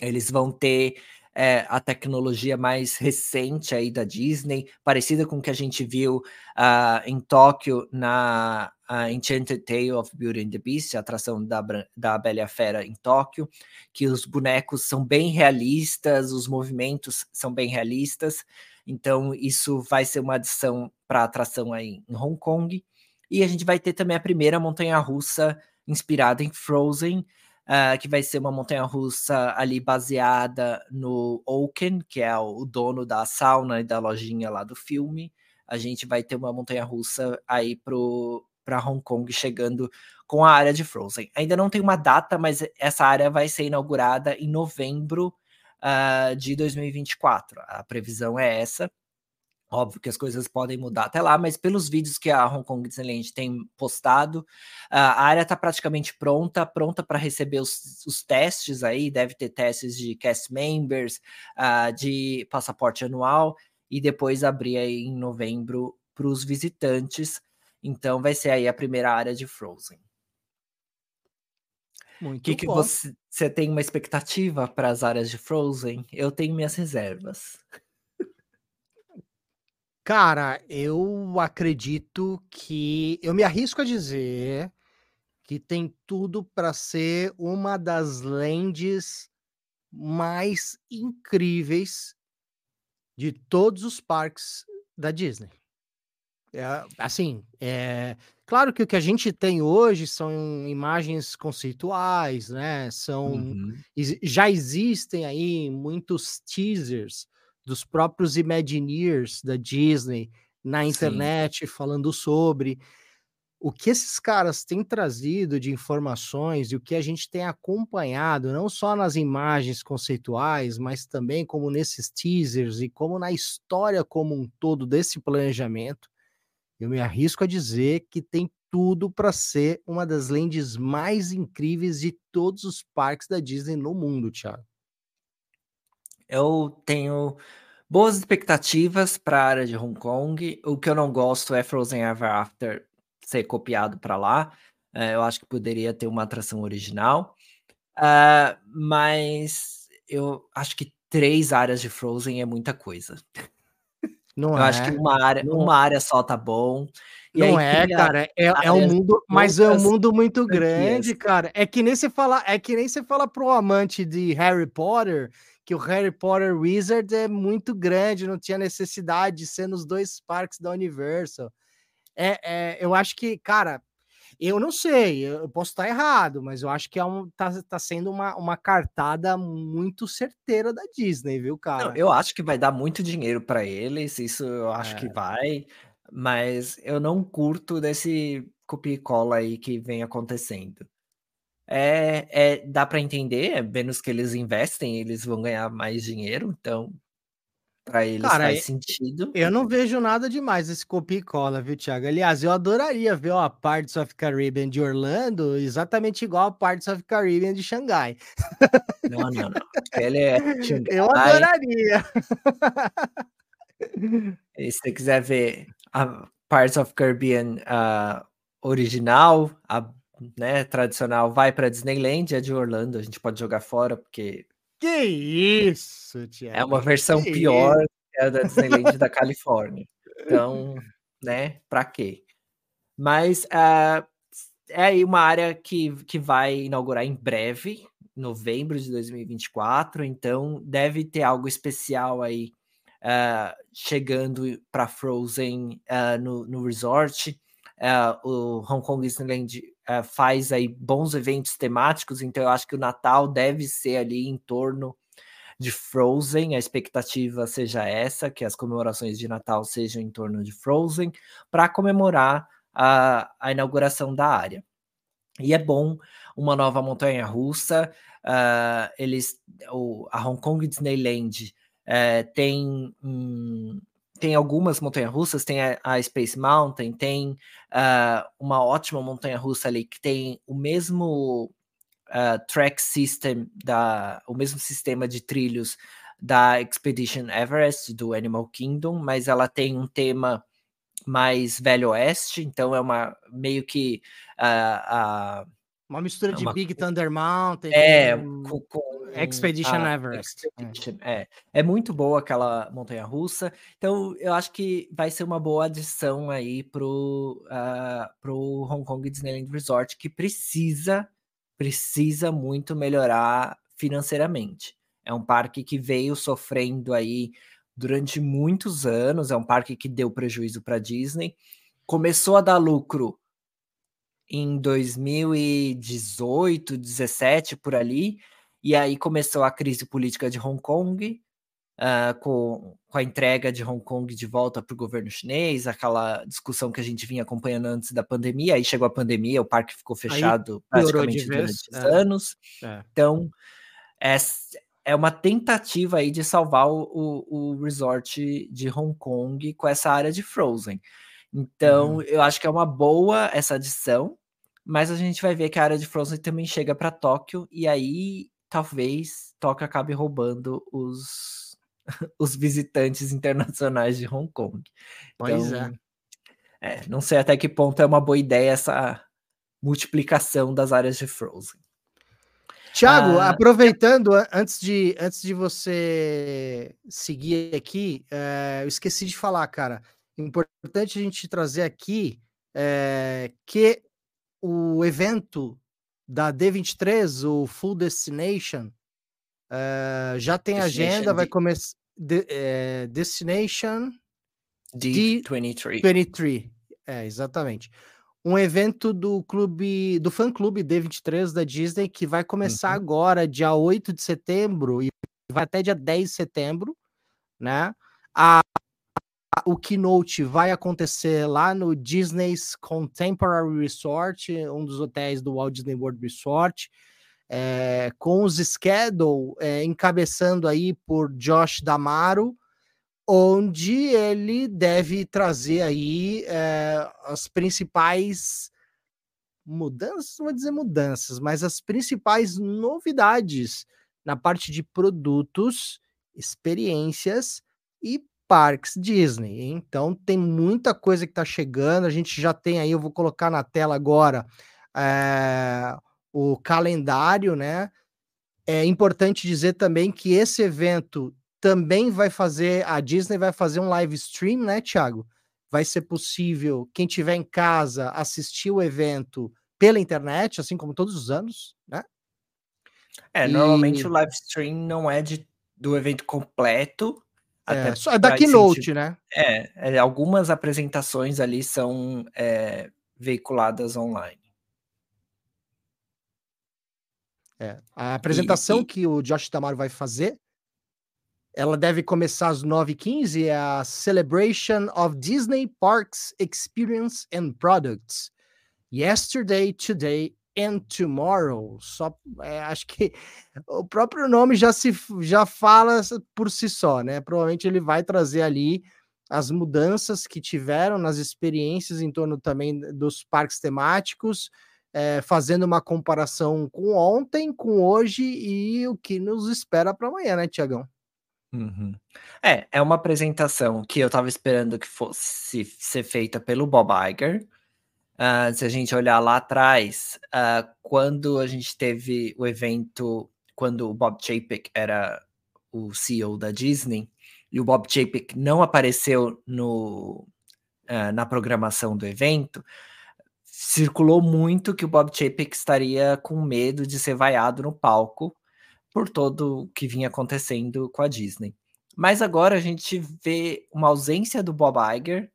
Eles vão ter é, a tecnologia mais recente aí da Disney, parecida com o que a gente viu uh, em Tóquio na uh, Enchanted Tale of Beauty and the Beast, a atração da, da Bela Fera em Tóquio, que os bonecos são bem realistas, os movimentos são bem realistas, então isso vai ser uma adição para a atração aí em Hong Kong. E a gente vai ter também a primeira montanha-russa inspirada em Frozen, uh, que vai ser uma montanha russa ali baseada no Oaken, que é o dono da sauna e da lojinha lá do filme. A gente vai ter uma montanha russa aí para Hong Kong chegando com a área de Frozen. Ainda não tem uma data, mas essa área vai ser inaugurada em novembro uh, de 2024. A previsão é essa. Óbvio que as coisas podem mudar até lá, mas pelos vídeos que a Hong Kong Disneyland tem postado, a área está praticamente pronta, pronta para receber os, os, testes aí, deve ter testes de cast members, uh, de passaporte anual, e depois abrir aí em novembro para os visitantes. Então vai ser aí a primeira área de Frozen. Muito que, que você, você tem uma expectativa para as áreas de Frozen? Eu tenho minhas reservas. Cara, eu acredito que eu me arrisco a dizer que tem tudo para ser uma das lands mais incríveis de todos os parques da Disney. É, assim, é claro que o que a gente tem hoje são imagens conceituais, né? São uhum. já existem aí muitos teasers dos próprios Imagineers da Disney na internet Sim. falando sobre o que esses caras têm trazido de informações e o que a gente tem acompanhado, não só nas imagens conceituais, mas também como nesses teasers e como na história como um todo desse planejamento, eu me arrisco a dizer que tem tudo para ser uma das lentes mais incríveis de todos os parques da Disney no mundo, Thiago. Eu tenho boas expectativas para a área de Hong Kong. O que eu não gosto é Frozen Ever After ser copiado para lá. É, eu acho que poderia ter uma atração original. Uh, mas eu acho que três áreas de Frozen é muita coisa. Não <laughs> eu é. acho que uma área, não. uma área só tá bom. E não é, cara, é, é um mundo, mas é um mundo muito grande, cara. É que nem você fala, é que nem você fala pro amante de Harry Potter que o Harry Potter Wizard é muito grande, não tinha necessidade de ser nos dois parques da Universal. É, é, eu acho que, cara, eu não sei, eu posso estar errado, mas eu acho que é um, tá, tá sendo uma, uma cartada muito certeira da Disney, viu, cara? Não, eu acho que vai dar muito dinheiro para eles, isso eu acho é. que vai, mas eu não curto desse copia e cola aí que vem acontecendo é, é dá para entender, é menos que eles investem, eles vão ganhar mais dinheiro, então para eles Cara, faz sentido. Eu não vejo nada demais esse copia e cola, viu, Thiago? Aliás, eu adoraria ver ó, a Parts of Caribbean de Orlando exatamente igual a Parts of Caribbean de Xangai. Não, não, não. Ele é Xangai. Eu adoraria. E se você quiser ver a Parts of Caribbean uh, original, a né, tradicional vai para Disneyland, é de Orlando, a gente pode jogar fora, porque. Que isso, Tiago? É uma versão que pior isso? que a da Disneyland da <laughs> Califórnia. Então, né, para quê? Mas uh, é aí uma área que, que vai inaugurar em breve, novembro de 2024, então deve ter algo especial aí uh, chegando para Frozen uh, no, no resort. o Hong Kong Disneyland uh, faz aí bons eventos temáticos, então eu acho que o Natal deve ser ali em torno de Frozen, a expectativa seja essa, que as comemorações de Natal sejam em torno de Frozen, para comemorar a, a inauguração da área. E é bom uma nova montanha russa. Uh, eles, o, a Hong Kong Disneyland uh, tem um, tem algumas montanhas russas, tem a, a, Space Mountain, tem uh, uma ótima montanha russa ali que tem o mesmo track system da, o mesmo sistema de trilhos da Expedition Everest do Animal Kingdom, mas ela tem um tema mais velho oeste, então é uma meio que uh, uh, uma mistura de uma... Big Thunder Mountain. É, com, com Expedition a, Everest. Expedition, é. é. muito boa aquela montanha russa. Então, eu acho que vai ser uma boa adição aí pro, uh, pro Hong Kong Disneyland Resort, que precisa, precisa muito melhorar financeiramente. É um parque que veio sofrendo aí durante muitos anos, é um parque que deu prejuízo para Disney. Começou a dar lucro em 2018, 17 por ali, e aí começou a crise política de Hong Kong, uh, com, com a entrega de Hong Kong de volta para o governo chinês, aquela discussão que a gente vinha acompanhando antes da pandemia, aí chegou a pandemia, o parque ficou fechado praticamente durante é. anos. É. Então, é, é uma tentativa aí de salvar o, o, o resort de Hong Kong com essa área de Frozen. Então, uhum. eu acho que é uma boa essa adição, mas a gente vai ver que a área de Frozen também chega para Tóquio, e aí talvez Tóquio acabe roubando os, <laughs> os visitantes internacionais de Hong Kong. Pois é. então, é. é. Não sei até que ponto é uma boa ideia essa multiplicação das áreas de Frozen. Tiago, ah, aproveitando, antes de, antes de você seguir aqui, é, eu esqueci de falar, cara. Importante a gente trazer aqui é, que o evento da D23, o Full Destination, é, já tem Destination agenda, D vai começar. De, é, Destination D23. D23. É, exatamente. Um evento do clube, do fã clube D23 da Disney, que vai começar uhum. agora, dia 8 de setembro, e vai até dia 10 de setembro, né? A o keynote vai acontecer lá no Disney's Contemporary Resort, um dos hotéis do Walt Disney World Resort, é, com os schedule é, encabeçando aí por Josh Damaro, onde ele deve trazer aí é, as principais mudanças, não vou dizer mudanças, mas as principais novidades na parte de produtos, experiências e parques Disney. Então tem muita coisa que está chegando. A gente já tem aí, eu vou colocar na tela agora é, o calendário, né? É importante dizer também que esse evento também vai fazer, a Disney vai fazer um live stream, né, Thiago? Vai ser possível quem tiver em casa assistir o evento pela internet, assim como todos os anos, né? É, e... normalmente o live stream não é de, do evento completo, é, só é da Keynote, né? É, é, algumas apresentações ali são é, veiculadas online. É, a apresentação e... que o Josh Tamaro vai fazer, ela deve começar às 9h15, é a Celebration of Disney Parks Experience and Products. Yesterday, Today and Tomorrow. Só é, acho que o próprio nome já se já fala por si só, né? Provavelmente ele vai trazer ali as mudanças que tiveram nas experiências em torno também dos parques temáticos, é, fazendo uma comparação com ontem, com hoje e o que nos espera para amanhã, né, Tiagão? Uhum. É, é uma apresentação que eu estava esperando que fosse ser feita pelo Bob Iger, Uh, se a gente olhar lá atrás, uh, quando a gente teve o evento, quando o Bob Chapek era o CEO da Disney, e o Bob Chapek não apareceu no, uh, na programação do evento, circulou muito que o Bob Chapek estaria com medo de ser vaiado no palco por todo o que vinha acontecendo com a Disney. Mas agora a gente vê uma ausência do Bob Iger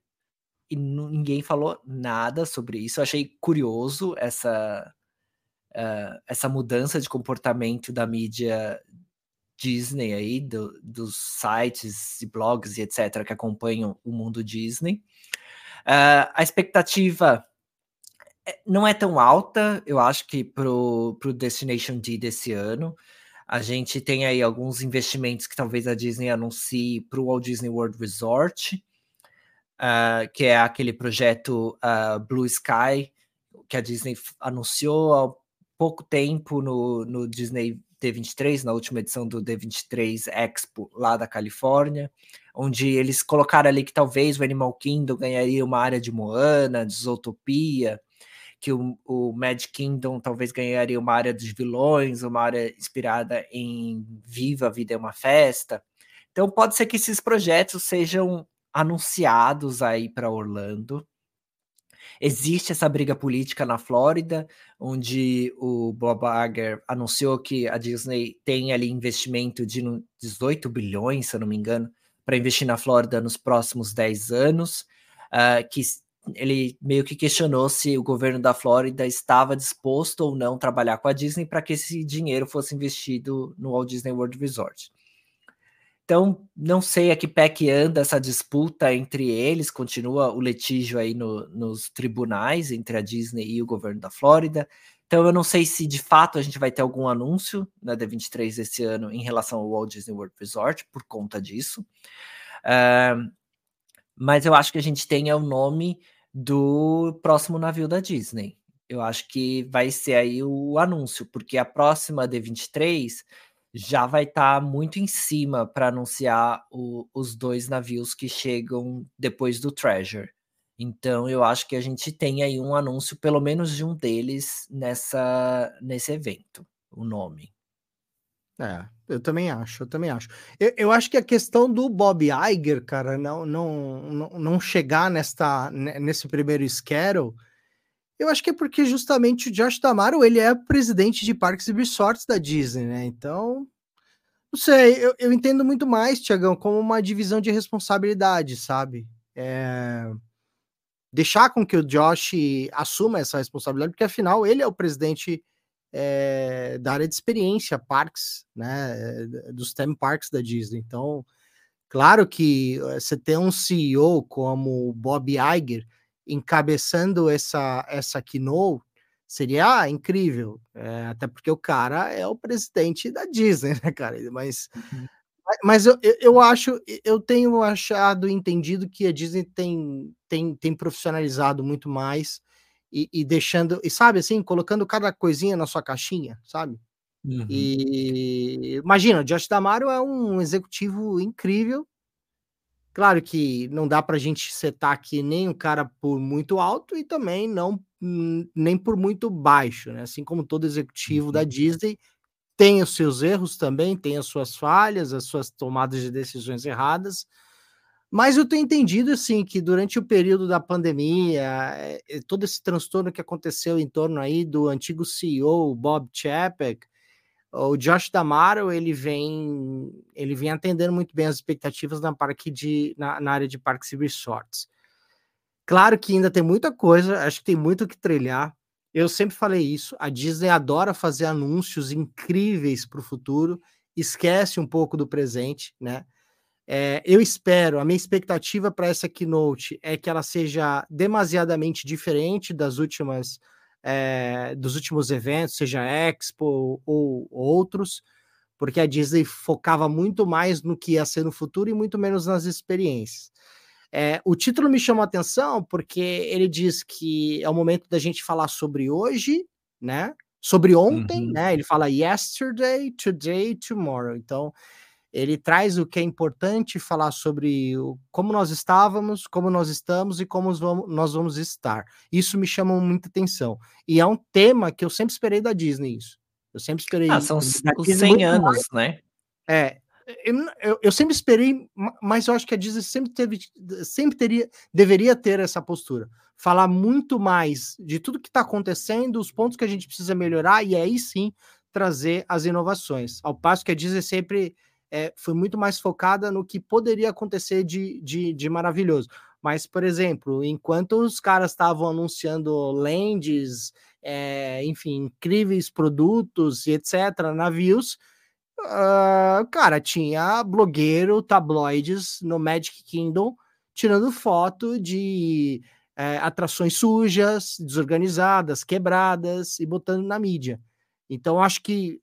e ninguém falou nada sobre isso. Eu achei curioso essa, uh, essa mudança de comportamento da mídia Disney aí, do, dos sites e blogs e etc. que acompanham o mundo Disney. Uh, a expectativa é, não é tão alta, eu acho que para o Destination D desse ano. A gente tem aí alguns investimentos que talvez a Disney anuncie para o Walt Disney World Resort, uh, que é aquele projeto uh, Blue Sky, que a Disney anunciou há pouco tempo no, no Disney D23, na última edição do D23 Expo lá da Califórnia, onde eles colocaram ali que talvez o Animal Kingdom ganharia uma área de Moana, de Zootopia, que o, o Mad Kingdom talvez ganharia uma área dos vilões, uma área inspirada em Viva, a Vida é uma Festa. Então pode ser que esses projetos sejam anunciados aí para Orlando. Existe essa briga política na Flórida, onde o Bob Iger anunciou que a Disney tem ali investimento de 18 bilhões, se eu não me engano, para investir na Flórida nos próximos 10 anos, uh, que ele meio que questionou se o governo da Flórida estava disposto ou não trabalhar com a Disney para que esse dinheiro fosse investido no Walt Disney World Resort. Então, não sei a que pé que anda essa disputa entre eles, continua o litígio aí no, nos tribunais entre a Disney e o governo da Flórida. Então, eu não sei se de fato a gente vai ter algum anúncio na D23 esse ano em relação ao Walt Disney World Resort por conta disso. Uh, mas eu acho que a gente tem é o nome do próximo navio da Disney. Eu acho que vai ser aí o anúncio, porque a próxima D23 já vai estar tá muito em cima para anunciar o, os dois navios que chegam depois do Treasure. Então eu acho que a gente tem aí um anúncio, pelo menos de um deles, nessa nesse evento, o nome. É, eu também acho, eu também acho. Eu, eu acho que a questão do Bob Iger, cara, não, não, não, não chegar nesta, nesse primeiro schedule, eu acho que é porque justamente o Josh Tamaro, ele é presidente de parques e resorts da Disney, né? Então, não sei, eu, eu entendo muito mais, Tiagão, como uma divisão de responsabilidade, sabe? É... Deixar com que o Josh assuma essa responsabilidade, porque afinal ele é o presidente é, da área de experiência, parques, né? Dos theme parks da Disney. Então, claro que eh, você ter um CEO como Bob Iger encabeçando essa, essa keynote seria ah, incrível, é, até porque o cara é o presidente da Disney, né, cara? Mas, uhum. mas eu, eu acho, eu tenho achado, entendido que a Disney tem, tem, tem profissionalizado muito mais e, e deixando, e sabe assim, colocando cada coisinha na sua caixinha, sabe? Uhum. E imagina, o Josh Damaro é um executivo incrível, Claro que não dá para a gente setar aqui nem um cara por muito alto e também não nem por muito baixo, né? Assim como todo executivo da uhum. Disney tem os seus erros também, tem as suas falhas, as suas tomadas de decisões erradas. Mas eu tenho entendido assim que durante o período da pandemia, é, todo esse transtorno que aconteceu em torno aí do antigo CEO Bob Chapek, o Josh Damaro ele vem ele vem atendendo muito bem as expectativas na parque de na, na, área de parques e resorts. Claro que ainda tem muita coisa, acho que tem muito que trilhar. Eu sempre falei isso. A Disney adora fazer anúncios incríveis para o futuro, esquece um pouco do presente, né? É, eu espero, a minha expectativa para essa keynote é que ela seja demasiadamente diferente das últimas é, dos últimos eventos, seja Expo ou outros, porque a Disney focava muito mais no que ia ser no futuro e muito menos nas experiências. É, o título me chamou a atenção porque ele diz que é o momento da gente falar sobre hoje, né? Sobre ontem, uhum. né? Ele fala yesterday, today, tomorrow. Então, ele traz o que é importante falar sobre o, como nós estávamos, como nós estamos e como vamos, nós vamos estar. Isso me chama muita atenção. E é um tema que eu sempre esperei da Disney, isso. Eu sempre esperei. Ah, são os 100 anos, mais. né? É. Eu, eu, eu, sempre esperei, mas eu acho que a Disney sempre teve, sempre teria, deveria ter essa postura. Falar muito mais de tudo que está acontecendo, os pontos que a gente precisa melhorar, e aí sim trazer as inovações. Ao passo que a Disney sempre é, foi muito mais focada no que poderia acontecer de, de, de maravilhoso. Mas, por exemplo, enquanto os caras estavam anunciando lands, é, enfim, incríveis produtos e etc., navios, Uh, cara, tinha blogueiro, tabloides no Magic Kingdom tirando foto de é, atrações sujas, desorganizadas, quebradas e botando na mídia. Então, acho que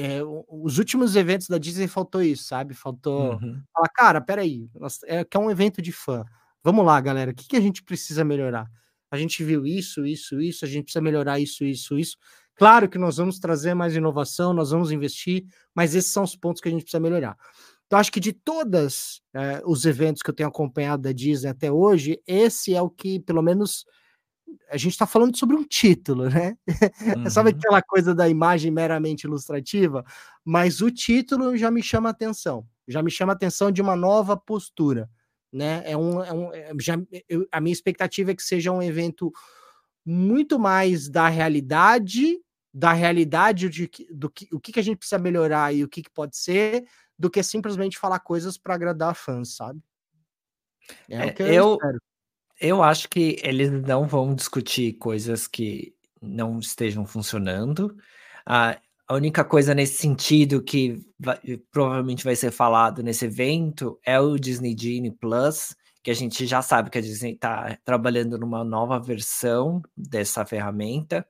é, os últimos eventos da Disney faltou isso, sabe? Faltou uhum. falar, cara, peraí, é que é um evento de fã. Vamos lá, galera, o que, que a gente precisa melhorar? A gente viu isso, isso, isso, a gente precisa melhorar isso, isso, isso. Claro que nós vamos trazer mais inovação, nós vamos investir, mas esses são os pontos que a gente precisa melhorar. Então, acho que de todos é, os eventos que eu tenho acompanhado da Disney até hoje, esse é o que, pelo menos, a gente está falando sobre um título, né? <laughs> Uhum. Sabe aquela coisa da imagem meramente ilustrativa? Mas o título já me chama atenção, já me chama atenção de uma nova postura, né? É um, é um é, já, eu, a minha expectativa é que seja um evento muito mais da realidade, da realidade de, do que o que, a gente precisa melhorar e o que, que pode ser, do que simplesmente falar coisas para agradar fãs, sabe? É, é eu, eu, espero. Eu acho que eles não vão discutir coisas que não estejam funcionando. A única coisa nesse sentido que vai, provavelmente vai ser falado nesse evento é o Disney Genie Plus, que a gente já sabe que a Disney está trabalhando numa nova versão dessa ferramenta.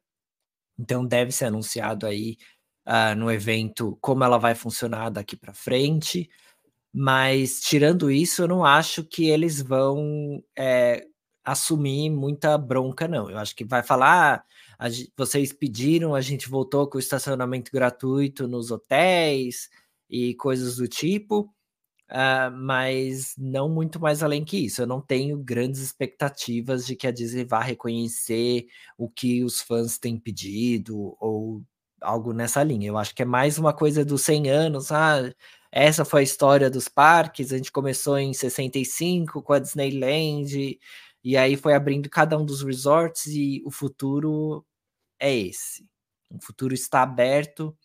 Então deve ser anunciado aí uh, no evento como ela vai funcionar daqui para frente. Mas tirando isso, eu não acho que eles vão é, assumir muita bronca, não. Eu acho que vai falar, ah, vocês pediram, a gente voltou com o estacionamento gratuito nos hotéis e coisas do tipo. Uh, mas não muito mais além que isso. Eu não tenho grandes expectativas de que a Disney vá reconhecer o que os fãs têm pedido ou algo nessa linha. Eu acho que é mais uma coisa dos 100 anos. Ah, essa foi a história dos parques. A gente começou em 65 com a Disneyland, e aí foi abrindo cada um dos resorts, e o futuro é esse. O futuro está aberto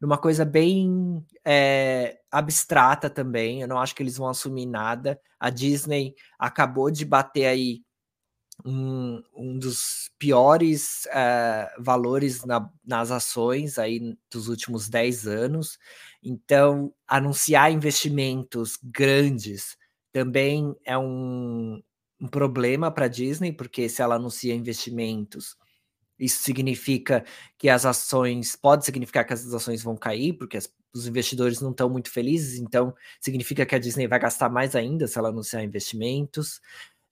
numa coisa bem é, abstrata também. Eu não acho que eles vão assumir nada. A Disney acabou de bater aí um, um dos piores uh, valores na, nas ações aí dos últimos 10 anos. Então, anunciar investimentos grandes também é um, um problema para a Disney, porque se ela anuncia investimentos, isso significa que as ações, pode significar que as ações vão cair, porque as, os investidores não estão muito felizes, então significa que a Disney vai gastar mais ainda se ela anunciar investimentos.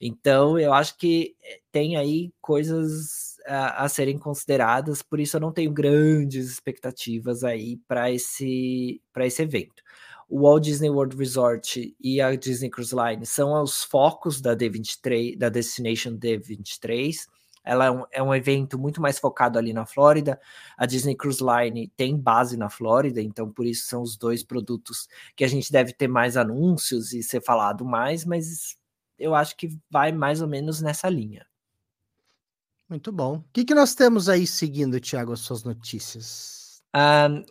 Então, eu acho que eh, tem aí coisas a, a serem consideradas, por isso eu não tenho grandes expectativas aí para esse, esse evento. O Walt Disney World Resort e a Disney Cruise Line são os focos da D23, da Destination D23. Ela é um, é um evento muito mais focado ali na Flórida. A Disney Cruise Line tem base na Flórida, então por isso são os dois produtos que a gente deve ter mais anúncios e ser falado mais, mas eu acho que vai mais ou menos nessa linha. Muito bom. O que, que nós temos aí seguindo, Tiago, as suas notícias? Um,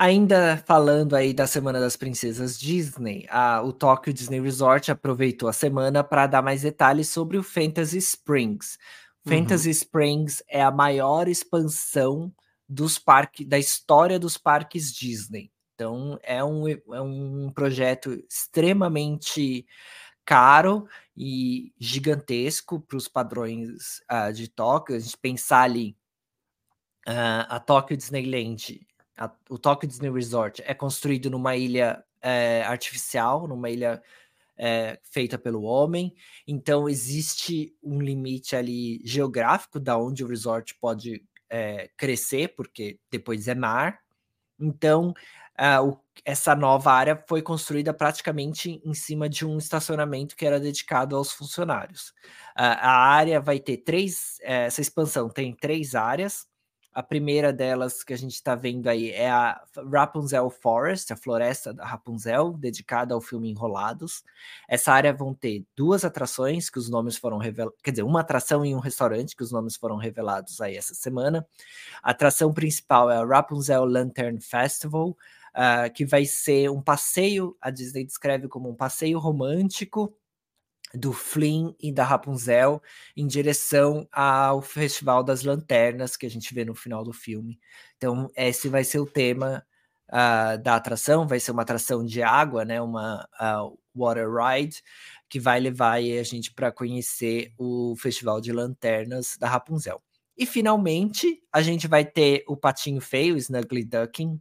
ainda falando aí da Semana das Princesas Disney, a, o Tokyo Disney Resort aproveitou a semana para dar mais detalhes sobre o Fantasy Springs. Uhum. Fantasy Springs é a maior expansão dos parques da história dos parques Disney. Então é um, é um projeto extremamente caro e gigantesco para os padrões uh, de Tóquio. A gente pensar ali, uh, a Tóquio Disneyland, a, o Tóquio Disney Resort é construído numa ilha é, artificial, numa ilha é, feita pelo homem. Então existe um limite ali geográfico da onde o resort pode é, crescer, porque depois é mar. Então o, essa nova área foi construída praticamente em cima de um estacionamento que era dedicado aos funcionários. Uh, a área vai ter três, eh, essa expansão tem três áreas. A primeira delas que a gente está vendo aí é a Rapunzel Forest, a floresta da Rapunzel, dedicada ao filme Enrolados. Essa área vão ter duas atrações que os nomes foram revelados, quer dizer, uma atração e um restaurante que os nomes foram revelados aí essa semana. A atração principal é a Rapunzel Lantern Festival, uh, que vai ser um passeio, a Disney descreve como um passeio romântico do Flynn e da Rapunzel em direção ao Festival das Lanternas que a gente vê no final do filme. Então, esse vai ser o tema uh, da atração, vai ser uma atração de água, né? Uma uh, water ride, que vai levar a gente para conhecer o Festival de Lanternas da Rapunzel. E finalmente a gente vai ter o Patinho Feio, Snuggly Ducking,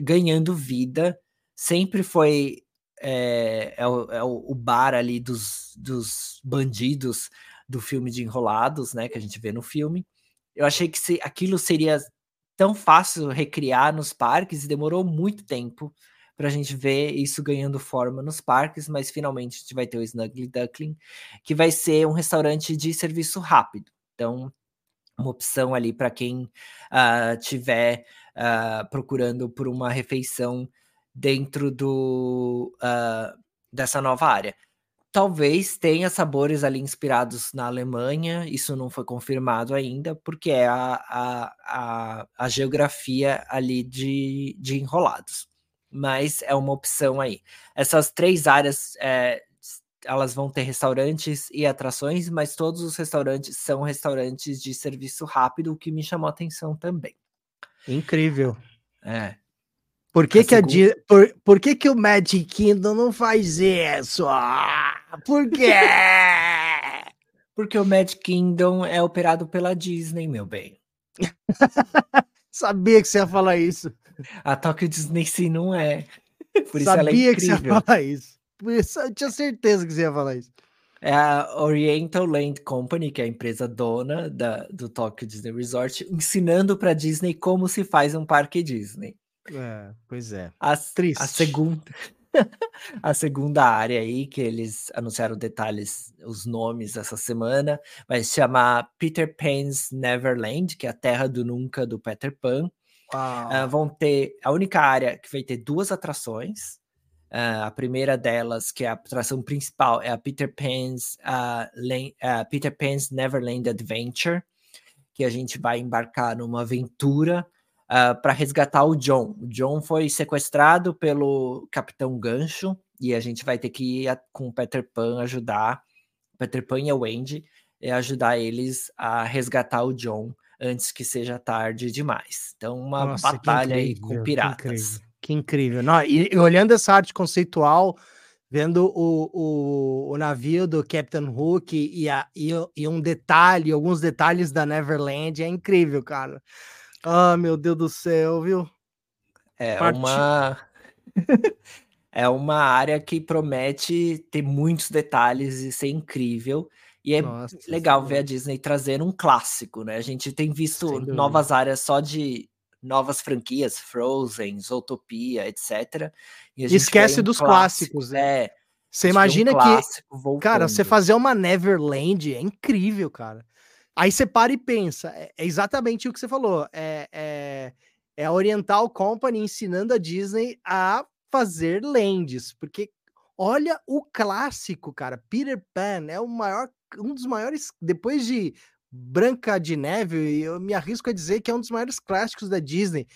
ganhando vida. Sempre foi é, é, o, é o, bar ali dos, dos bandidos do filme de Enrolados, né? Que a gente vê no filme. Eu achei que se, aquilo seria tão fácil recriar nos parques e demorou muito tempo para a gente ver isso ganhando forma nos parques, mas finalmente a gente vai ter o Snuggly Duckling, que vai ser um restaurante de serviço rápido. Então, uma opção ali para quem uh, tiver uh, procurando por uma refeição dentro do, uh, dessa nova área. Talvez tenha sabores ali inspirados na Alemanha, isso não foi confirmado ainda, porque é a, a, a, a geografia ali de, de enrolados. Mas é uma opção aí. Essas três áreas, é, elas vão ter restaurantes e atrações, mas todos os restaurantes são restaurantes de serviço rápido, o que me chamou a atenção também. Incrível. É. Por que, a que, segunda... a, por, por que, que o Magic Kingdom não faz isso? Ah, por quê? <laughs> Porque o Magic Kingdom é operado pela Disney, meu bem. <laughs> Sabia que você ia falar isso. A Tokyo Disney sim não é. Por isso Sabia é que você ia falar isso. Por isso eu tinha certeza que você ia falar isso. É a Oriental Land Company, que é a empresa dona da, do Tokyo Disney Resort, ensinando para Disney como se faz um parque Disney. É, pois é. A, Triste. a segunda. <laughs> a segunda área aí, que eles anunciaram detalhes, os nomes essa semana, vai se chamar Peter Pan's Neverland, que é a terra do nunca do Peter Pan. Uh, vão ter a única área que vai ter duas atrações. Uh, a primeira delas, que é a atração principal, é a Peter Pan's, uh, Peter Pan's Neverland Adventure, que a gente vai embarcar numa aventura uh, ah, para resgatar o John. O John foi sequestrado pelo Capitão Gancho e a gente vai ter que ir com o Peter Pan ajudar, Peter Pan e a Wendy, ajudar eles a resgatar o John antes que seja tarde demais. Então, uma Nossa, batalha aí com piratas. Que incrível. Que incrível. Não, e, e, olhando essa arte conceitual, vendo o, o, o navio do Captain Hook e, a, e, e um detalhe, alguns detalhes da Neverland, é incrível, cara. Ah, meu Deus do céu, viu? É uma <laughs> é uma área que promete ter muitos detalhes e ser incrível. E é Nossa, legal ver a Disney trazendo um clássico, né? A gente tem visto novas áreas só de novas franquias, Frozen, Zootopia, etc. E Esquece um dos clássico, clássicos, né? É. Você imagina um que, cara, você fazer uma Neverland é incrível, cara. Aí você para e pensa, é, é exatamente o que você falou, é, é, é a Oriental Company ensinando a Disney a fazer lands, porque olha o clássico, cara, Peter Pan é o maior, um dos maiores, depois de Branca de Neve, eu me arrisco a dizer que é um dos maiores clássicos da Disney.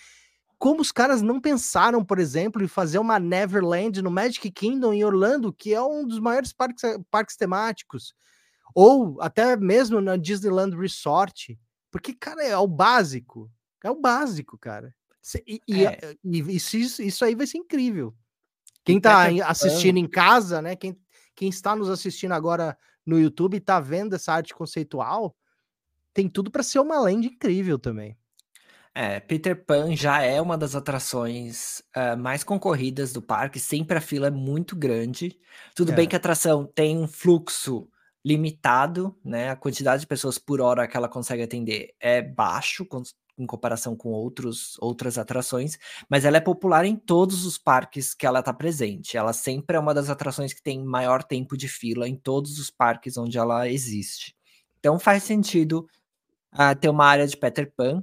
Como os caras não pensaram, por exemplo, em fazer uma Neverland no Magic Kingdom em Orlando, que é um dos maiores parques, parques temáticos ou até mesmo na Disneyland Resort, porque, cara, é o básico, é o básico, cara. E, é. e, e isso, isso aí vai ser incrível. Quem está assistindo em casa, né? Quem, quem está nos assistindo agora no YouTube e está vendo essa arte conceitual, tem tudo para ser uma land incrível também. É, Peter Pan já é uma das atrações uh, mais concorridas do parque, sempre a fila é muito grande. Tudo é. bem que a atração tem um fluxo limitado, né? A quantidade de pessoas por hora que ela consegue atender é baixo em comparação com outros, outras atrações, mas ela é popular em todos os parques que ela está presente. Ela sempre é uma das atrações que tem maior tempo de fila em todos os parques onde ela existe. Então faz sentido uh, ter uma área de Peter Pan.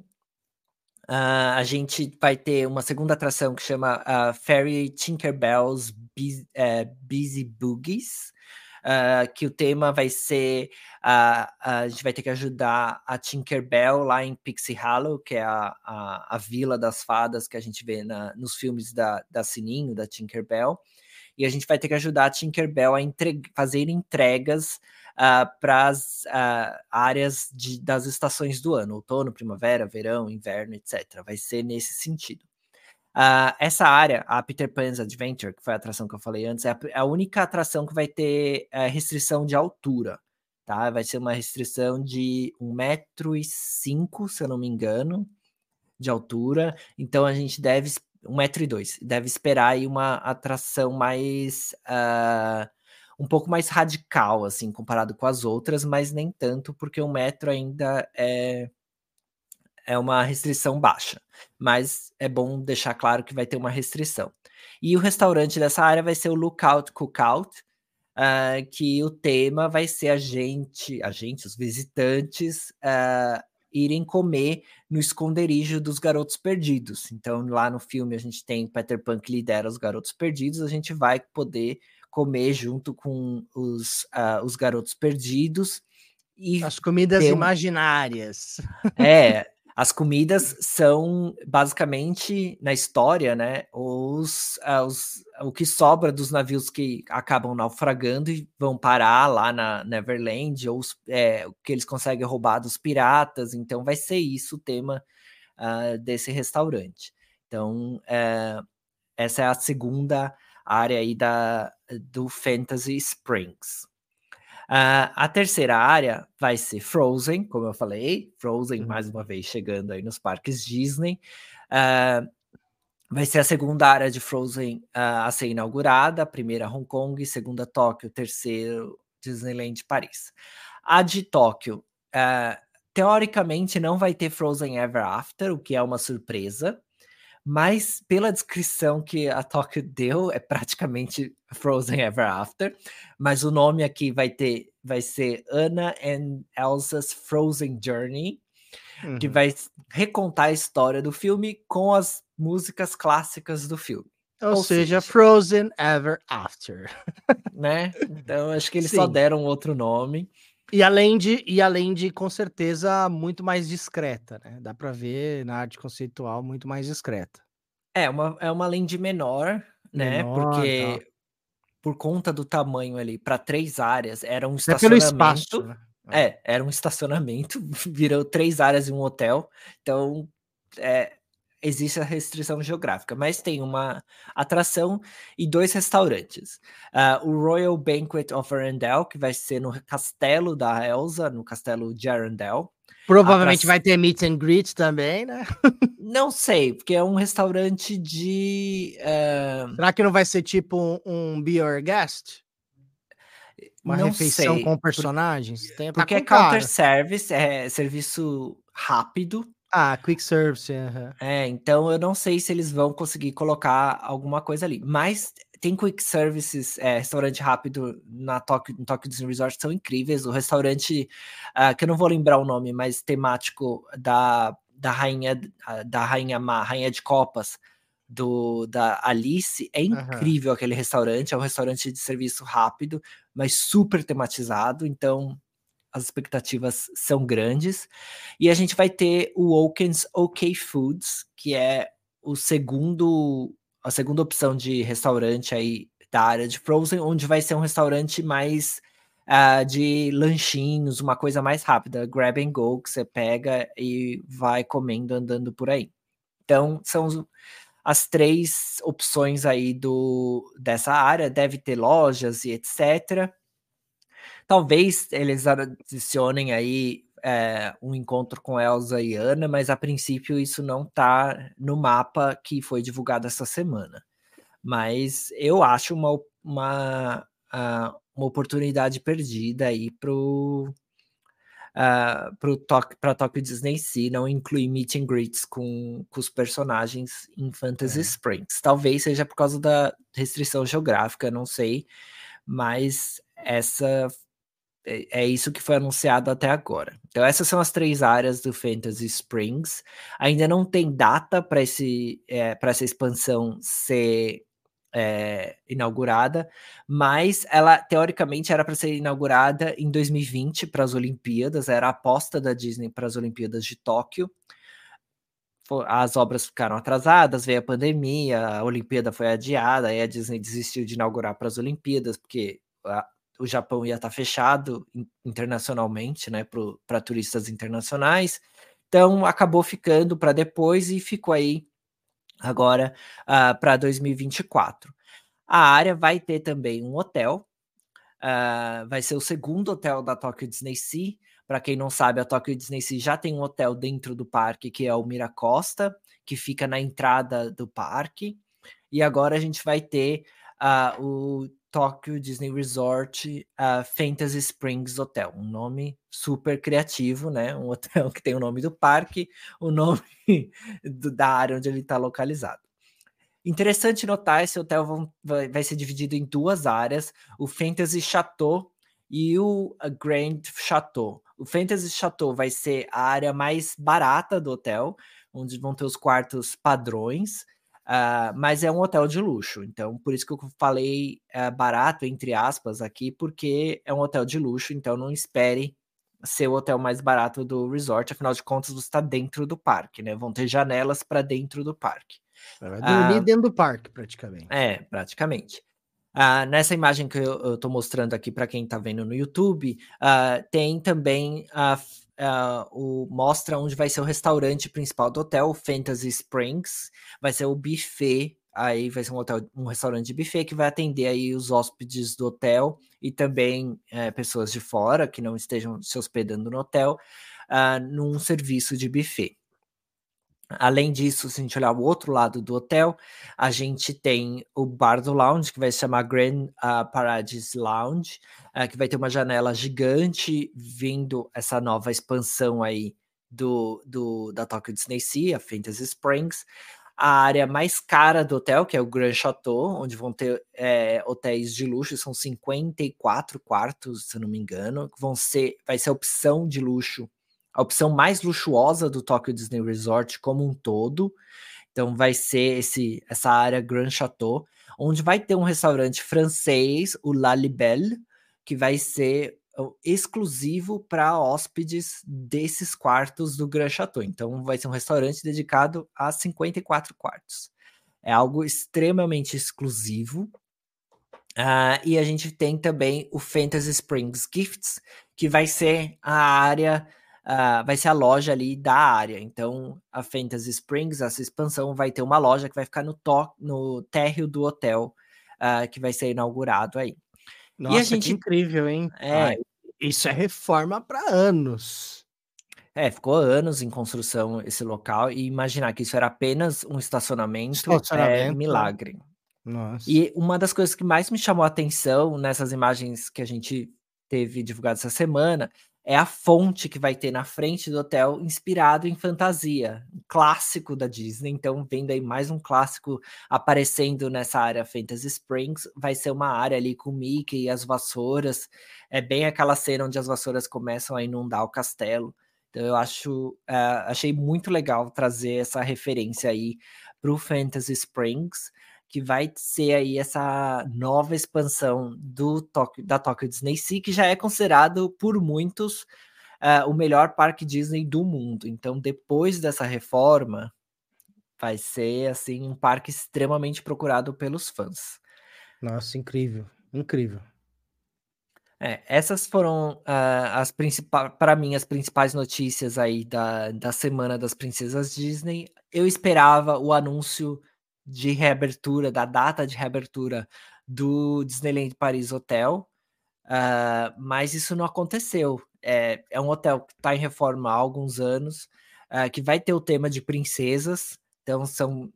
Uh, a gente vai ter uma segunda atração que chama uh, Fairy Tinkerbell's Busy, uh, Busy Boogies, uh, que o tema vai ser uh, a gente vai ter que ajudar a Tinkerbell lá em Pixie Hollow, que é a, a, a vila das fadas que a gente vê na, nos filmes da, da Sininho, da Tinkerbell. E a gente vai ter que ajudar a Tinkerbell a entre, fazer entregas uh, para as áreas de, das estações do ano, outono, primavera, verão, inverno, etc. Vai ser nesse sentido. Uh, essa área, a Peter Pan's Adventure, que foi a atração que eu falei antes, é a, é a única atração que vai ter é, restrição de altura, tá? Vai ser uma restrição de 1,5m, se eu não me engano, de altura. Então a gente deve, 1,2m, deve esperar aí uma atração mais... Uh, um pouco mais radical, assim, comparado com as outras, mas nem tanto, porque o metro ainda é é uma restrição baixa, mas é bom deixar claro que vai ter uma restrição. E o restaurante dessa área vai ser o Lookout Cookout, uh, que o tema vai ser a gente, a gente, os visitantes, uh, irem comer no esconderijo dos garotos perdidos. Então, lá no filme a gente tem Peter Pan que lidera os garotos perdidos, a gente vai poder comer junto com os, uh, os garotos perdidos. E As comidas imaginárias. É, as comidas são basicamente na história, né? Os, uh, os, o que sobra dos navios que acabam naufragando e vão parar lá na Neverland, ou os, é, o que eles conseguem roubar dos piratas. Então, vai ser isso o tema uh, desse restaurante. Então, uh, essa é a segunda área aí da, do Fantasy Springs. Uh, a terceira área vai ser Frozen, como eu falei, Frozen uhum. mais uma vez chegando aí nos parques Disney. Uh, vai ser a segunda área de Frozen uh, a ser inaugurada, a primeira Hong Kong, segunda Tóquio, terceiro Disneyland Paris. A de Tóquio, teoricamente não vai ter Frozen Ever After, o que é uma surpresa mas pela descrição que a Tóquio deu, é praticamente <laughs> Frozen Ever After, mas o nome aqui vai ter vai ser Anna and Elsa's Frozen Journey, uhum. que vai recontar a história do filme com as músicas clássicas do filme. Ou, Ou seja, seja, Frozen Ever After. né? Então acho que eles Sim. só deram outro nome. E além de, e além de, com certeza, muito mais discreta, né? Dá para ver na arte conceitual muito mais discreta. É uma, é uma lente menor, né? Menor, Porque tá. por conta do tamanho ali, para três áreas, era um estacionamento. É pelo espaço, né? É, era um estacionamento, <laughs> virou três áreas e um hotel. Então, é, existe a restrição geográfica, mas tem uma atração e dois restaurantes. Uh, o Royal Banquet of Arendelle, que vai ser no castelo da Elsa, no castelo de Arendelle. Provavelmente vai ter meet and greet também, né? <laughs> não sei, porque é um restaurante de. Uh... Será que não vai ser tipo um, um Be Your Guest? Uma não refeição sei, com personagens? Porque, porque é counter service, é serviço rápido. Ah, quick service. É, então eu não sei se eles vão conseguir colocar alguma coisa ali. Mas tem quick services, é, restaurante rápido na Tokyo, no Tokyo Disney Resort são incríveis. O restaurante, uh, que eu não vou lembrar o nome, mas temático da, da rainha da rainha má, rainha de copas do da Alice, é incrível uhum. aquele restaurante. É um restaurante de serviço rápido, mas super tematizado. Então as expectativas são grandes. E a gente vai ter o Oakens OK Foods, que é o segundo a segunda opção de restaurante aí da área de Frozen, onde vai ser um restaurante mais uh, de lanchinhos, uma coisa mais rápida, grab and go, que você pega e vai comendo andando por aí. Então, são as três opções aí do dessa área, deve ter lojas e etc. Talvez eles adicionem aí é, um encontro com Elsa e Ana, mas a princípio isso não está no mapa que foi divulgado essa semana. Mas eu acho uma, uma, uma oportunidade perdida aí pro uh, para Tokyo Disney Sea não incluir meet and greets com, com os personagens em Fantasy é. Springs. Talvez seja por causa da restrição geográfica, não sei, mas essa é, é isso que foi anunciado até agora. Então, essas são as três áreas do Fantasy Springs. Ainda não tem data para é, essa expansão ser é, inaugurada, mas ela teoricamente era para ser inaugurada em 2020 para as Olimpíadas, era a aposta da Disney para as Olimpíadas de Tóquio. As obras ficaram atrasadas, veio a pandemia, a Olimpíada foi adiada, aí a Disney desistiu de inaugurar para as Olimpíadas, porque o Japão ia estar tá fechado internacionalmente, né, para turistas internacionais. Então acabou ficando para depois e ficou aí agora uh, para 2024. A área vai ter também um hotel, uh, vai ser o segundo hotel da Tokyo Disney Sea. Para quem não sabe, a Tokyo Disney Sea já tem um hotel dentro do parque, que é o Miracosta, que fica na entrada do parque. E agora a gente vai ter uh, o Tokyo Disney Resort uh, Fantasy Springs Hotel, um nome super criativo, né? Um <laughs> hotel que tem o nome do parque, o nome <laughs> do, da área onde ele está localizado. Interessante notar, esse hotel vão, vai, vai, ser dividido em duas áreas, o Fantasy Chateau e o Grand Chateau. O Fantasy Chateau vai ser a área mais barata do hotel, onde vão ter os quartos padrões, Uh, mas é um hotel de luxo, então por isso que eu falei uh, barato, entre aspas, aqui, porque é um hotel de luxo, então não espere ser o hotel mais barato do resort, afinal de contas você está dentro do parque, né? Vão ter janelas para dentro do parque. Vai dormir uh, dentro do parque, praticamente. É, praticamente. Uh, nessa imagem que eu estou mostrando aqui para quem está vendo no YouTube, uh, tem também a uh, o, mostra onde vai ser o restaurante principal do hotel, Fantasy Springs. Vai ser o buffet. Aí vai ser um hotel, um restaurante de buffet que vai atender aí os hóspedes do hotel e também é, pessoas de fora que não estejam se hospedando no hotel, uh, num serviço de buffet. Além disso, se a gente olhar o outro lado do hotel, a gente tem o bar do lounge, que vai se chamar Grand uh, Paradise Lounge, uh, que vai ter uma janela gigante vindo essa nova expansão aí do, do da Tokyo Disney Sea, a Fantasy Springs. A área mais cara do hotel, que é o Grand Chateau, onde vão ter é, hotéis de luxo, são 54 quartos, se não me engano, vão ser, vai ser a opção de luxo a opção mais luxuosa do Tokyo Disney Resort como um todo. Então vai ser esse essa área Grand Chateau, onde vai ter um restaurante francês, o La Libelle, que vai ser exclusivo para hóspedes desses quartos do Grand Chateau. Então vai ser um restaurante dedicado a 54 quartos. É algo extremamente exclusivo. Uh, e a gente tem também o Fantasy Springs Gifts, que vai ser a área uh, vai ser a loja ali da área. Então, a Fantasy Springs, essa expansão, vai ter uma loja que vai ficar no, to no térreo do hotel uh, que vai ser inaugurado aí. Nossa, e a gente... incrível, hein? É... isso é reforma para anos. É, ficou anos em construção esse local e imaginar que isso era apenas um estacionamento, estacionamento é milagre. Nossa. E uma das coisas que mais me chamou a atenção nessas imagens que a gente teve divulgado essa semana é a fonte que vai ter na frente do hotel, inspirado em fantasia, um clássico da Disney. Então, vendo aí mais um clássico aparecendo nessa área Fantasy Springs, vai ser uma área ali com Mickey e as vassouras. É bem aquela cena onde as vassouras começam a inundar o castelo. Então, eu acho, uh, achei muito legal trazer essa referência aí para o Fantasy Springs que vai ser aí essa nova expansão do Tokyo, da Tokyo Disney Sea, que já é considerado por muitos uh, o melhor parque Disney do mundo. Então, depois dessa reforma, vai ser assim um parque extremamente procurado pelos fãs. Nossa, incrível, incrível. É, essas foram uh, as principais, para mim, as principais notícias aí da, da semana das princesas Disney. Eu esperava o anúncio de reabertura, da data de reabertura do Disneyland Paris Hotel, uh, mas isso não aconteceu. É, é um hotel que está em reforma há alguns anos, uh, que vai ter o tema de princesas, então são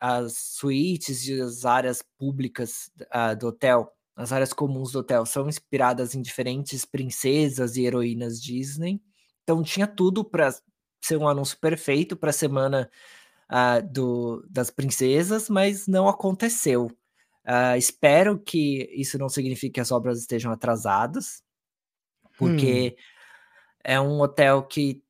as suítes e as áreas públicas uh, do hotel, as áreas comuns do hotel, são inspiradas em diferentes princesas e heroínas Disney. Então tinha tudo para ser um anúncio perfeito para a semana uh, do, das princesas, mas não aconteceu. Uh, espero que isso não signifique que as obras estejam atrasadas, porque hum. é um hotel que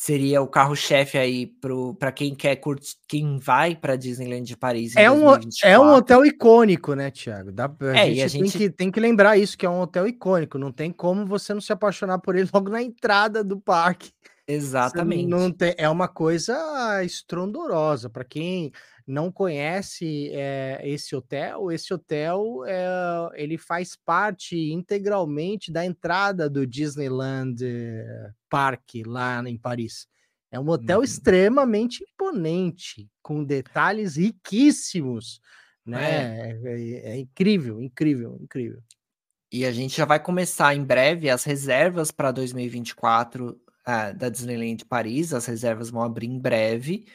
seria o carro-chefe aí para quem quer curtir, quem vai para Disneyland de Paris. É um, é um hotel icônico, né, Thiago? Dá, a, é, gente a gente tem que, tem que lembrar isso, que é um hotel icônico. Não tem como você não se apaixonar por ele logo na entrada do parque. Exatamente. Não tem, é uma coisa estrondorosa. Para quem não conhece é, esse hotel, esse hotel é, ele faz parte integralmente da entrada do Disneyland Park lá em Paris. É um hotel uhum. extremamente imponente, com detalhes riquíssimos, né? É. É, é incrível, incrível, incrível. E a gente já vai começar em breve as reservas para 2024 uh, da Disneyland Paris. As reservas vão abrir em breve.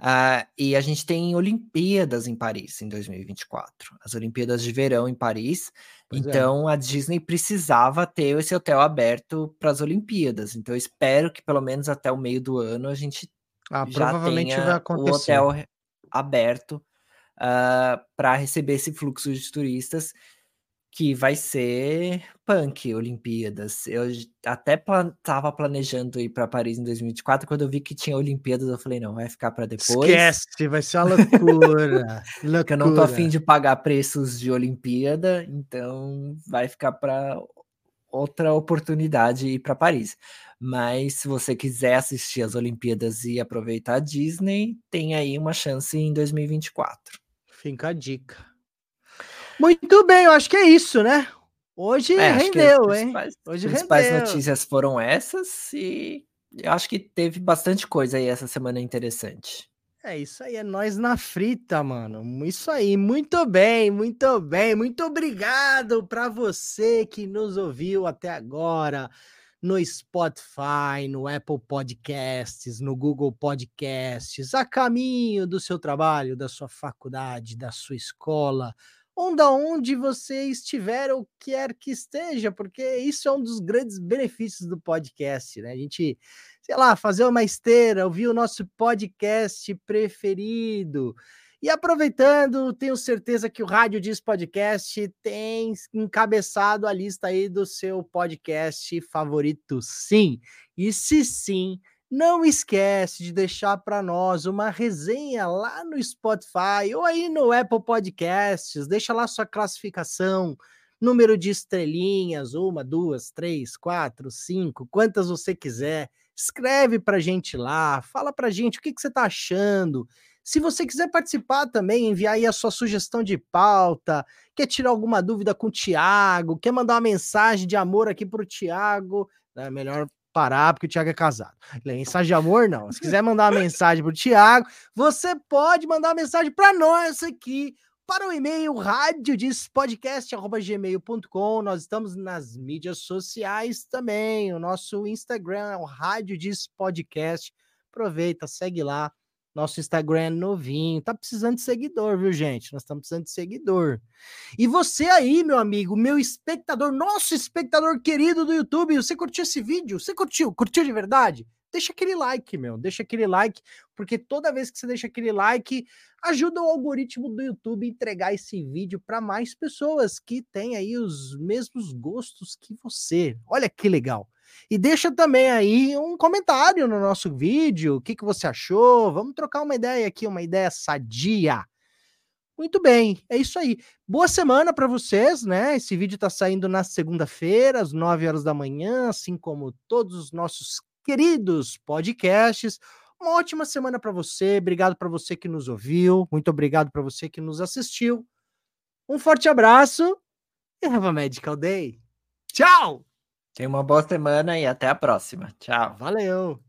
Uh, e a gente tem Olimpíadas em Paris em 2024, as Olimpíadas de Verão em Paris. Pois é. então é. a Disney precisava ter esse hotel aberto para as Olimpíadas. Então espero que pelo menos até o meio do ano a gente ah, já tenha o hotel aberto uh, para receber esse fluxo de turistas que vai ser punk Olimpíadas. Eu até plan tava planejando ir para Paris em 2024, quando eu vi que tinha Olimpíadas, eu falei, não, vai ficar para depois. Esquece, vai ser uma loucura. <laughs> loucura. eu não tô afim de pagar preços de Olimpíada, então vai ficar para outra oportunidade ir para Paris. Mas se você quiser assistir as Olimpíadas e aproveitar a Disney, tem aí uma chance em 2024. Fica a dica. Muito bem, eu acho que é isso, né? Hoje é, rendeu, hein? Hoje as principais rendeu. notícias foram essas e eu acho que teve bastante coisa aí essa semana interessante. É isso aí, é nós na frita, mano. Isso aí, muito bem, muito bem. Muito obrigado para você que nos ouviu até agora no Spotify, no Apple Podcasts, no Google Podcasts, a caminho do seu trabalho, da sua faculdade, da sua escola, onde você estiver ou quer que esteja, porque isso é um dos grandes benefícios do podcast, né? A gente, sei lá, fazer uma esteira, ouvir o nosso podcast preferido. E aproveitando, tenho certeza que o Rádio Diz Podcast tem encabeçado a lista aí do seu podcast favorito, sim. E se sim, não esquece de deixar para nós uma resenha lá no Spotify ou aí no Apple Podcasts. Deixa lá sua classificação, número de estrelinhas, uma, duas, três, quatro, cinco, quantas você quiser. Escreve para gente lá, fala para gente o que, que você está achando. Se você quiser participar também, enviar aí a sua sugestão de pauta, quer tirar alguma dúvida com o Tiago, quer mandar uma mensagem de amor aqui para o Tiago, é melhor parar, porque o Thiago é casado. Mensagem de amor, não. Se quiser mandar uma mensagem pro Thiago, você pode mandar uma mensagem para nós aqui, para o e-mail radiodispodcast.gmail.com. Nós estamos nas mídias sociais também. O nosso Instagram é o Rádio Diz Podcast. Aproveita, segue lá nosso Instagram é novinho, tá precisando de seguidor, viu, gente? Nós estamos precisando de seguidor. E você aí, meu amigo, meu espectador, nosso espectador querido do YouTube, você curtiu esse vídeo? Você curtiu? Curtiu de verdade? Deixa aquele like, meu, deixa aquele like, porque toda vez que você deixa aquele like, ajuda o algoritmo do YouTube a entregar esse vídeo para mais pessoas que têm aí os mesmos gostos que você. Olha que legal. E deixa também aí um comentário no nosso vídeo, o que, que você achou? Vamos trocar uma ideia aqui, uma ideia sadia. Muito bem, é isso aí. Boa semana para vocês, né? Esse vídeo está saindo na segunda-feira, às 9 horas da manhã, assim como todos os nossos queridos podcasts. Uma ótima semana para você. Obrigado para você que nos ouviu. Muito obrigado para você que nos assistiu. Um forte abraço e have a magical day. Tchau! Tenha uma boa semana e até a próxima. Tchau. Valeu!